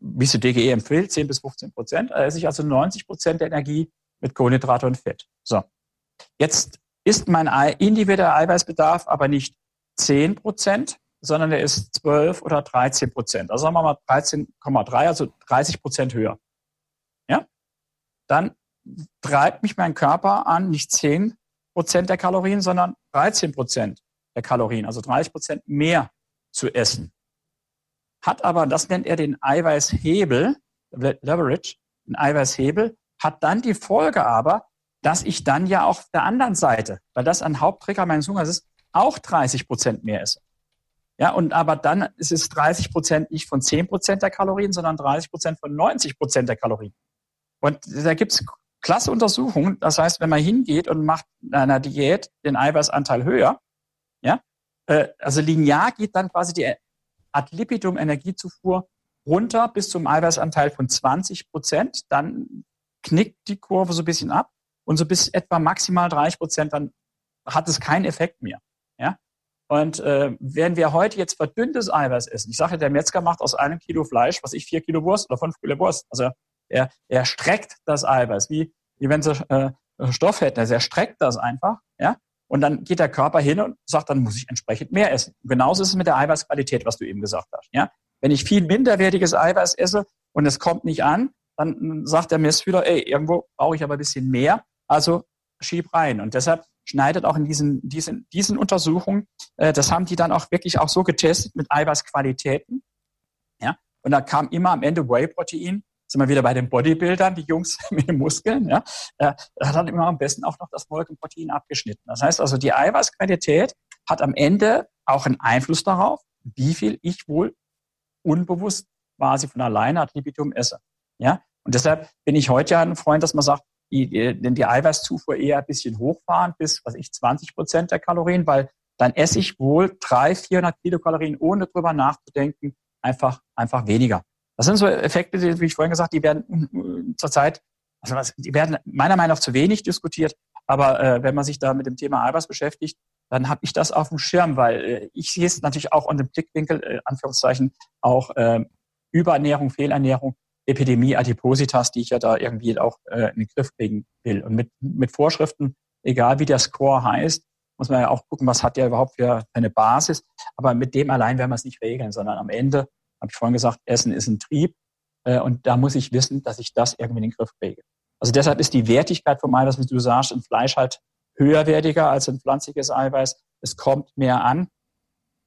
wie es die DGE empfiehlt, 10 bis 15 Prozent, esse ich also 90 Prozent der Energie mit Kohlenhydrate und Fett. So. Jetzt ist mein individueller Eiweißbedarf aber nicht 10 Prozent, sondern er ist 12 oder 13 Prozent. Also sagen wir mal 13,3, also 30 Prozent höher. Ja? Dann treibt mich mein Körper an, nicht 10 Prozent der Kalorien, sondern 13 Prozent der Kalorien, also 30 Prozent mehr zu essen. Hat aber, das nennt er den Eiweißhebel, Leverage, den Eiweißhebel, hat dann die Folge aber, dass ich dann ja auf der anderen Seite, weil das ein Hauptträger meines Hungers ist, auch 30 Prozent mehr esse. Ja, und aber dann ist es 30 Prozent nicht von 10 Prozent der Kalorien, sondern 30 Prozent von 90 Prozent der Kalorien. Und da gibt's klasse Untersuchungen. Das heißt, wenn man hingeht und macht in einer Diät den Eiweißanteil höher, ja, äh, also linear geht dann quasi die ad libitum Energiezufuhr runter bis zum Eiweißanteil von 20 Prozent. Dann knickt die Kurve so ein bisschen ab und so bis etwa maximal 30 Prozent, dann hat es keinen Effekt mehr. Ja, und äh, wenn wir heute jetzt verdünntes Eiweiß essen, ich sage, der Metzger macht aus einem Kilo Fleisch, was ich vier Kilo Wurst oder fünf Kilo Wurst. Also er, er streckt das Eiweiß, wie, wie wenn sie äh, Stoff hätten. Also er streckt das einfach, ja. Und dann geht der Körper hin und sagt, dann muss ich entsprechend mehr essen. Und genauso ist es mit der Eiweißqualität, was du eben gesagt hast. Ja? Wenn ich viel minderwertiges Eiweiß esse und es kommt nicht an, dann sagt der Messfühler, ey, irgendwo brauche ich aber ein bisschen mehr, also schieb rein. Und deshalb schneidet auch in diesen, diesen, diesen Untersuchungen, äh, das haben die dann auch wirklich auch so getestet mit Eiweißqualitäten. Ja, und da kam immer am Ende Whey-Protein, sind wir wieder bei den Bodybuildern, die Jungs *laughs* mit den Muskeln, ja, äh, hat dann immer am besten auch noch das Molkenprotein abgeschnitten. Das heißt also, die Eiweißqualität hat am Ende auch einen Einfluss darauf, wie viel ich wohl unbewusst quasi von alleine ad libitum esse. Ja, und deshalb bin ich heute ja ein Freund, dass man sagt, die, die, die Eiweißzufuhr eher ein bisschen hochfahren bis, was ich, 20 Prozent der Kalorien, weil dann esse ich wohl 300, 400 Kilokalorien, ohne drüber nachzudenken, einfach, einfach weniger. Das sind so Effekte, die, wie ich vorhin gesagt, die werden äh, zurzeit, also die werden meiner Meinung nach zu wenig diskutiert. Aber äh, wenn man sich da mit dem Thema Eiweiß beschäftigt, dann habe ich das auf dem Schirm, weil äh, ich sehe es natürlich auch unter dem Blickwinkel, äh, Anführungszeichen, auch äh, Überernährung, Fehlernährung, Epidemie Adipositas, die ich ja da irgendwie auch äh, in den Griff kriegen will. Und mit, mit Vorschriften, egal wie der Score heißt, muss man ja auch gucken, was hat der überhaupt für eine Basis. Aber mit dem allein werden wir es nicht regeln, sondern am Ende, habe ich vorhin gesagt, Essen ist ein Trieb. Äh, und da muss ich wissen, dass ich das irgendwie in den Griff kriege. Also deshalb ist die Wertigkeit vom Eiweiß, wie du sagst, in Fleisch halt höherwertiger als ein pflanzliches Eiweiß. Es kommt mehr an.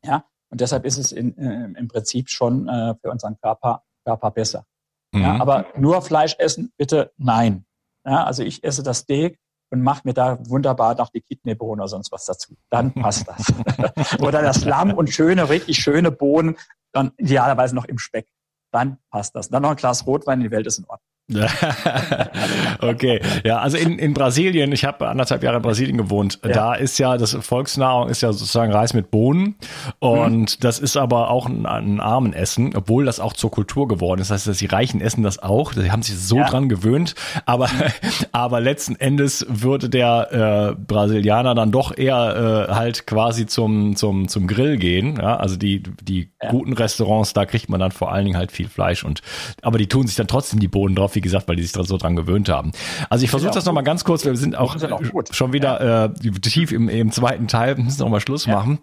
Ja, und deshalb ist es in, äh, im Prinzip schon äh, für unseren Körper, Körper besser. Mhm. Ja, aber nur Fleisch essen, bitte nein. Ja, also ich esse das Steak und mache mir da wunderbar noch die Kidneybohnen oder sonst was dazu. Dann passt das. *laughs* oder das Lamm und schöne, richtig schöne Bohnen, dann idealerweise noch im Speck. Dann passt das. Dann noch ein Glas Rotwein, die Welt ist in Ordnung. *laughs* okay, ja, also in, in Brasilien, ich habe anderthalb Jahre in Brasilien gewohnt, ja. da ist ja das Volksnahrung ist ja sozusagen Reis mit Bohnen und mhm. das ist aber auch ein, ein Armenessen, obwohl das auch zur Kultur geworden ist. Das heißt, dass die Reichen essen das auch, die haben sich so ja. dran gewöhnt, aber *laughs* aber letzten Endes würde der äh, Brasilianer dann doch eher äh, halt quasi zum zum zum Grill gehen, ja, also die die ja. guten Restaurants, da kriegt man dann vor allen Dingen halt viel Fleisch und aber die tun sich dann trotzdem die Bohnen drauf wie gesagt, weil die sich so dran gewöhnt haben. Also ich versuche das nochmal ganz kurz, wir sind auch, auch schon wieder äh, tief im, im zweiten Teil, müssen noch mal Schluss machen.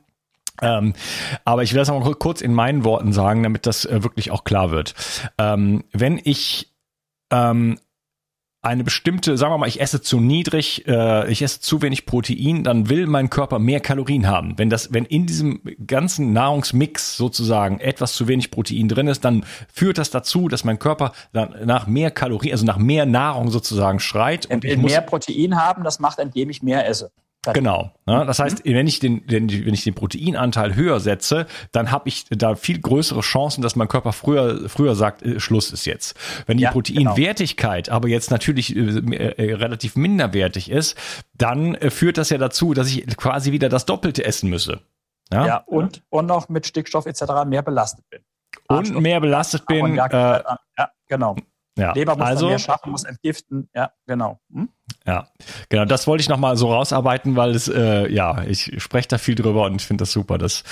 Ähm, aber ich will das noch mal kurz in meinen Worten sagen, damit das äh, wirklich auch klar wird. Ähm, wenn ich ähm, eine bestimmte, sagen wir mal, ich esse zu niedrig, äh, ich esse zu wenig Protein, dann will mein Körper mehr Kalorien haben. Wenn das, wenn in diesem ganzen Nahrungsmix sozusagen etwas zu wenig Protein drin ist, dann führt das dazu, dass mein Körper dann nach mehr Kalorien, also nach mehr Nahrung sozusagen schreit. Und ich muss mehr Protein haben, das macht, indem ich mehr esse. Genau. Ne? Das heißt, mhm. wenn ich den, wenn ich den Proteinanteil höher setze, dann habe ich da viel größere Chancen, dass mein Körper früher, früher sagt, äh, Schluss ist jetzt. Wenn die ja, Proteinwertigkeit genau. aber jetzt natürlich äh, äh, relativ minderwertig ist, dann äh, führt das ja dazu, dass ich quasi wieder das Doppelte essen müsse. Ja, ja und, und noch mit Stickstoff etc. mehr belastet bin. Und mehr belastet bin. Äh, ja, genau. Ja, Leber muss also, mehr schaffen, muss entgiften. Ja, genau. Hm? Ja, genau. Das wollte ich nochmal so rausarbeiten, weil es, äh, ja, ich spreche da viel drüber und ich finde das super, dass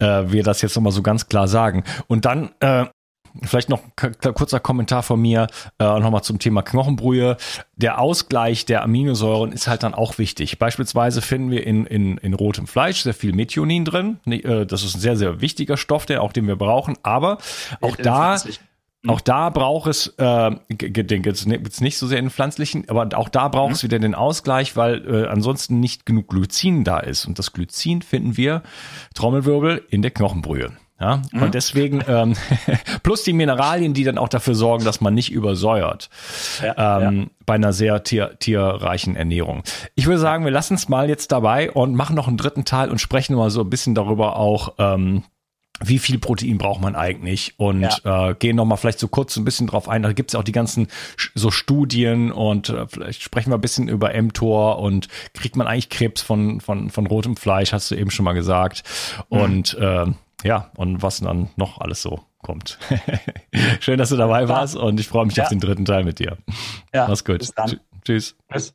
äh, wir das jetzt nochmal so ganz klar sagen. Und dann, äh, Vielleicht noch ein kurzer Kommentar von mir äh, nochmal zum Thema Knochenbrühe. Der Ausgleich der Aminosäuren ist halt dann auch wichtig. Beispielsweise finden wir in, in, in rotem Fleisch sehr viel Methionin drin. Äh, das ist ein sehr, sehr wichtiger Stoff, der auch den wir brauchen. Aber auch da auch da braucht es, äh, denke jetzt nicht so sehr in pflanzlichen, aber auch da braucht es mhm. wieder den Ausgleich, weil äh, ansonsten nicht genug Glycin da ist. Und das Glycin finden wir, Trommelwirbel, in der Knochenbrühe. Ja, mhm. und deswegen, ähm, *laughs* plus die Mineralien, die dann auch dafür sorgen, dass man nicht übersäuert ja, ähm, ja. bei einer sehr tier, tierreichen Ernährung. Ich würde sagen, wir lassen es mal jetzt dabei und machen noch einen dritten Teil und sprechen mal so ein bisschen darüber auch, ähm, wie viel Protein braucht man eigentlich und ja. äh, gehen noch mal vielleicht so kurz ein bisschen drauf ein. Da gibt es auch die ganzen so Studien und äh, vielleicht sprechen wir ein bisschen über mTOR und kriegt man eigentlich Krebs von von von rotem Fleisch, hast du eben schon mal gesagt. Mhm. Und äh, ja, und was dann noch alles so kommt. *laughs* Schön, dass du dabei warst und ich freue mich ja. auf den dritten Teil mit dir. Ja, Mach's gut. Tschüss. Tschüss.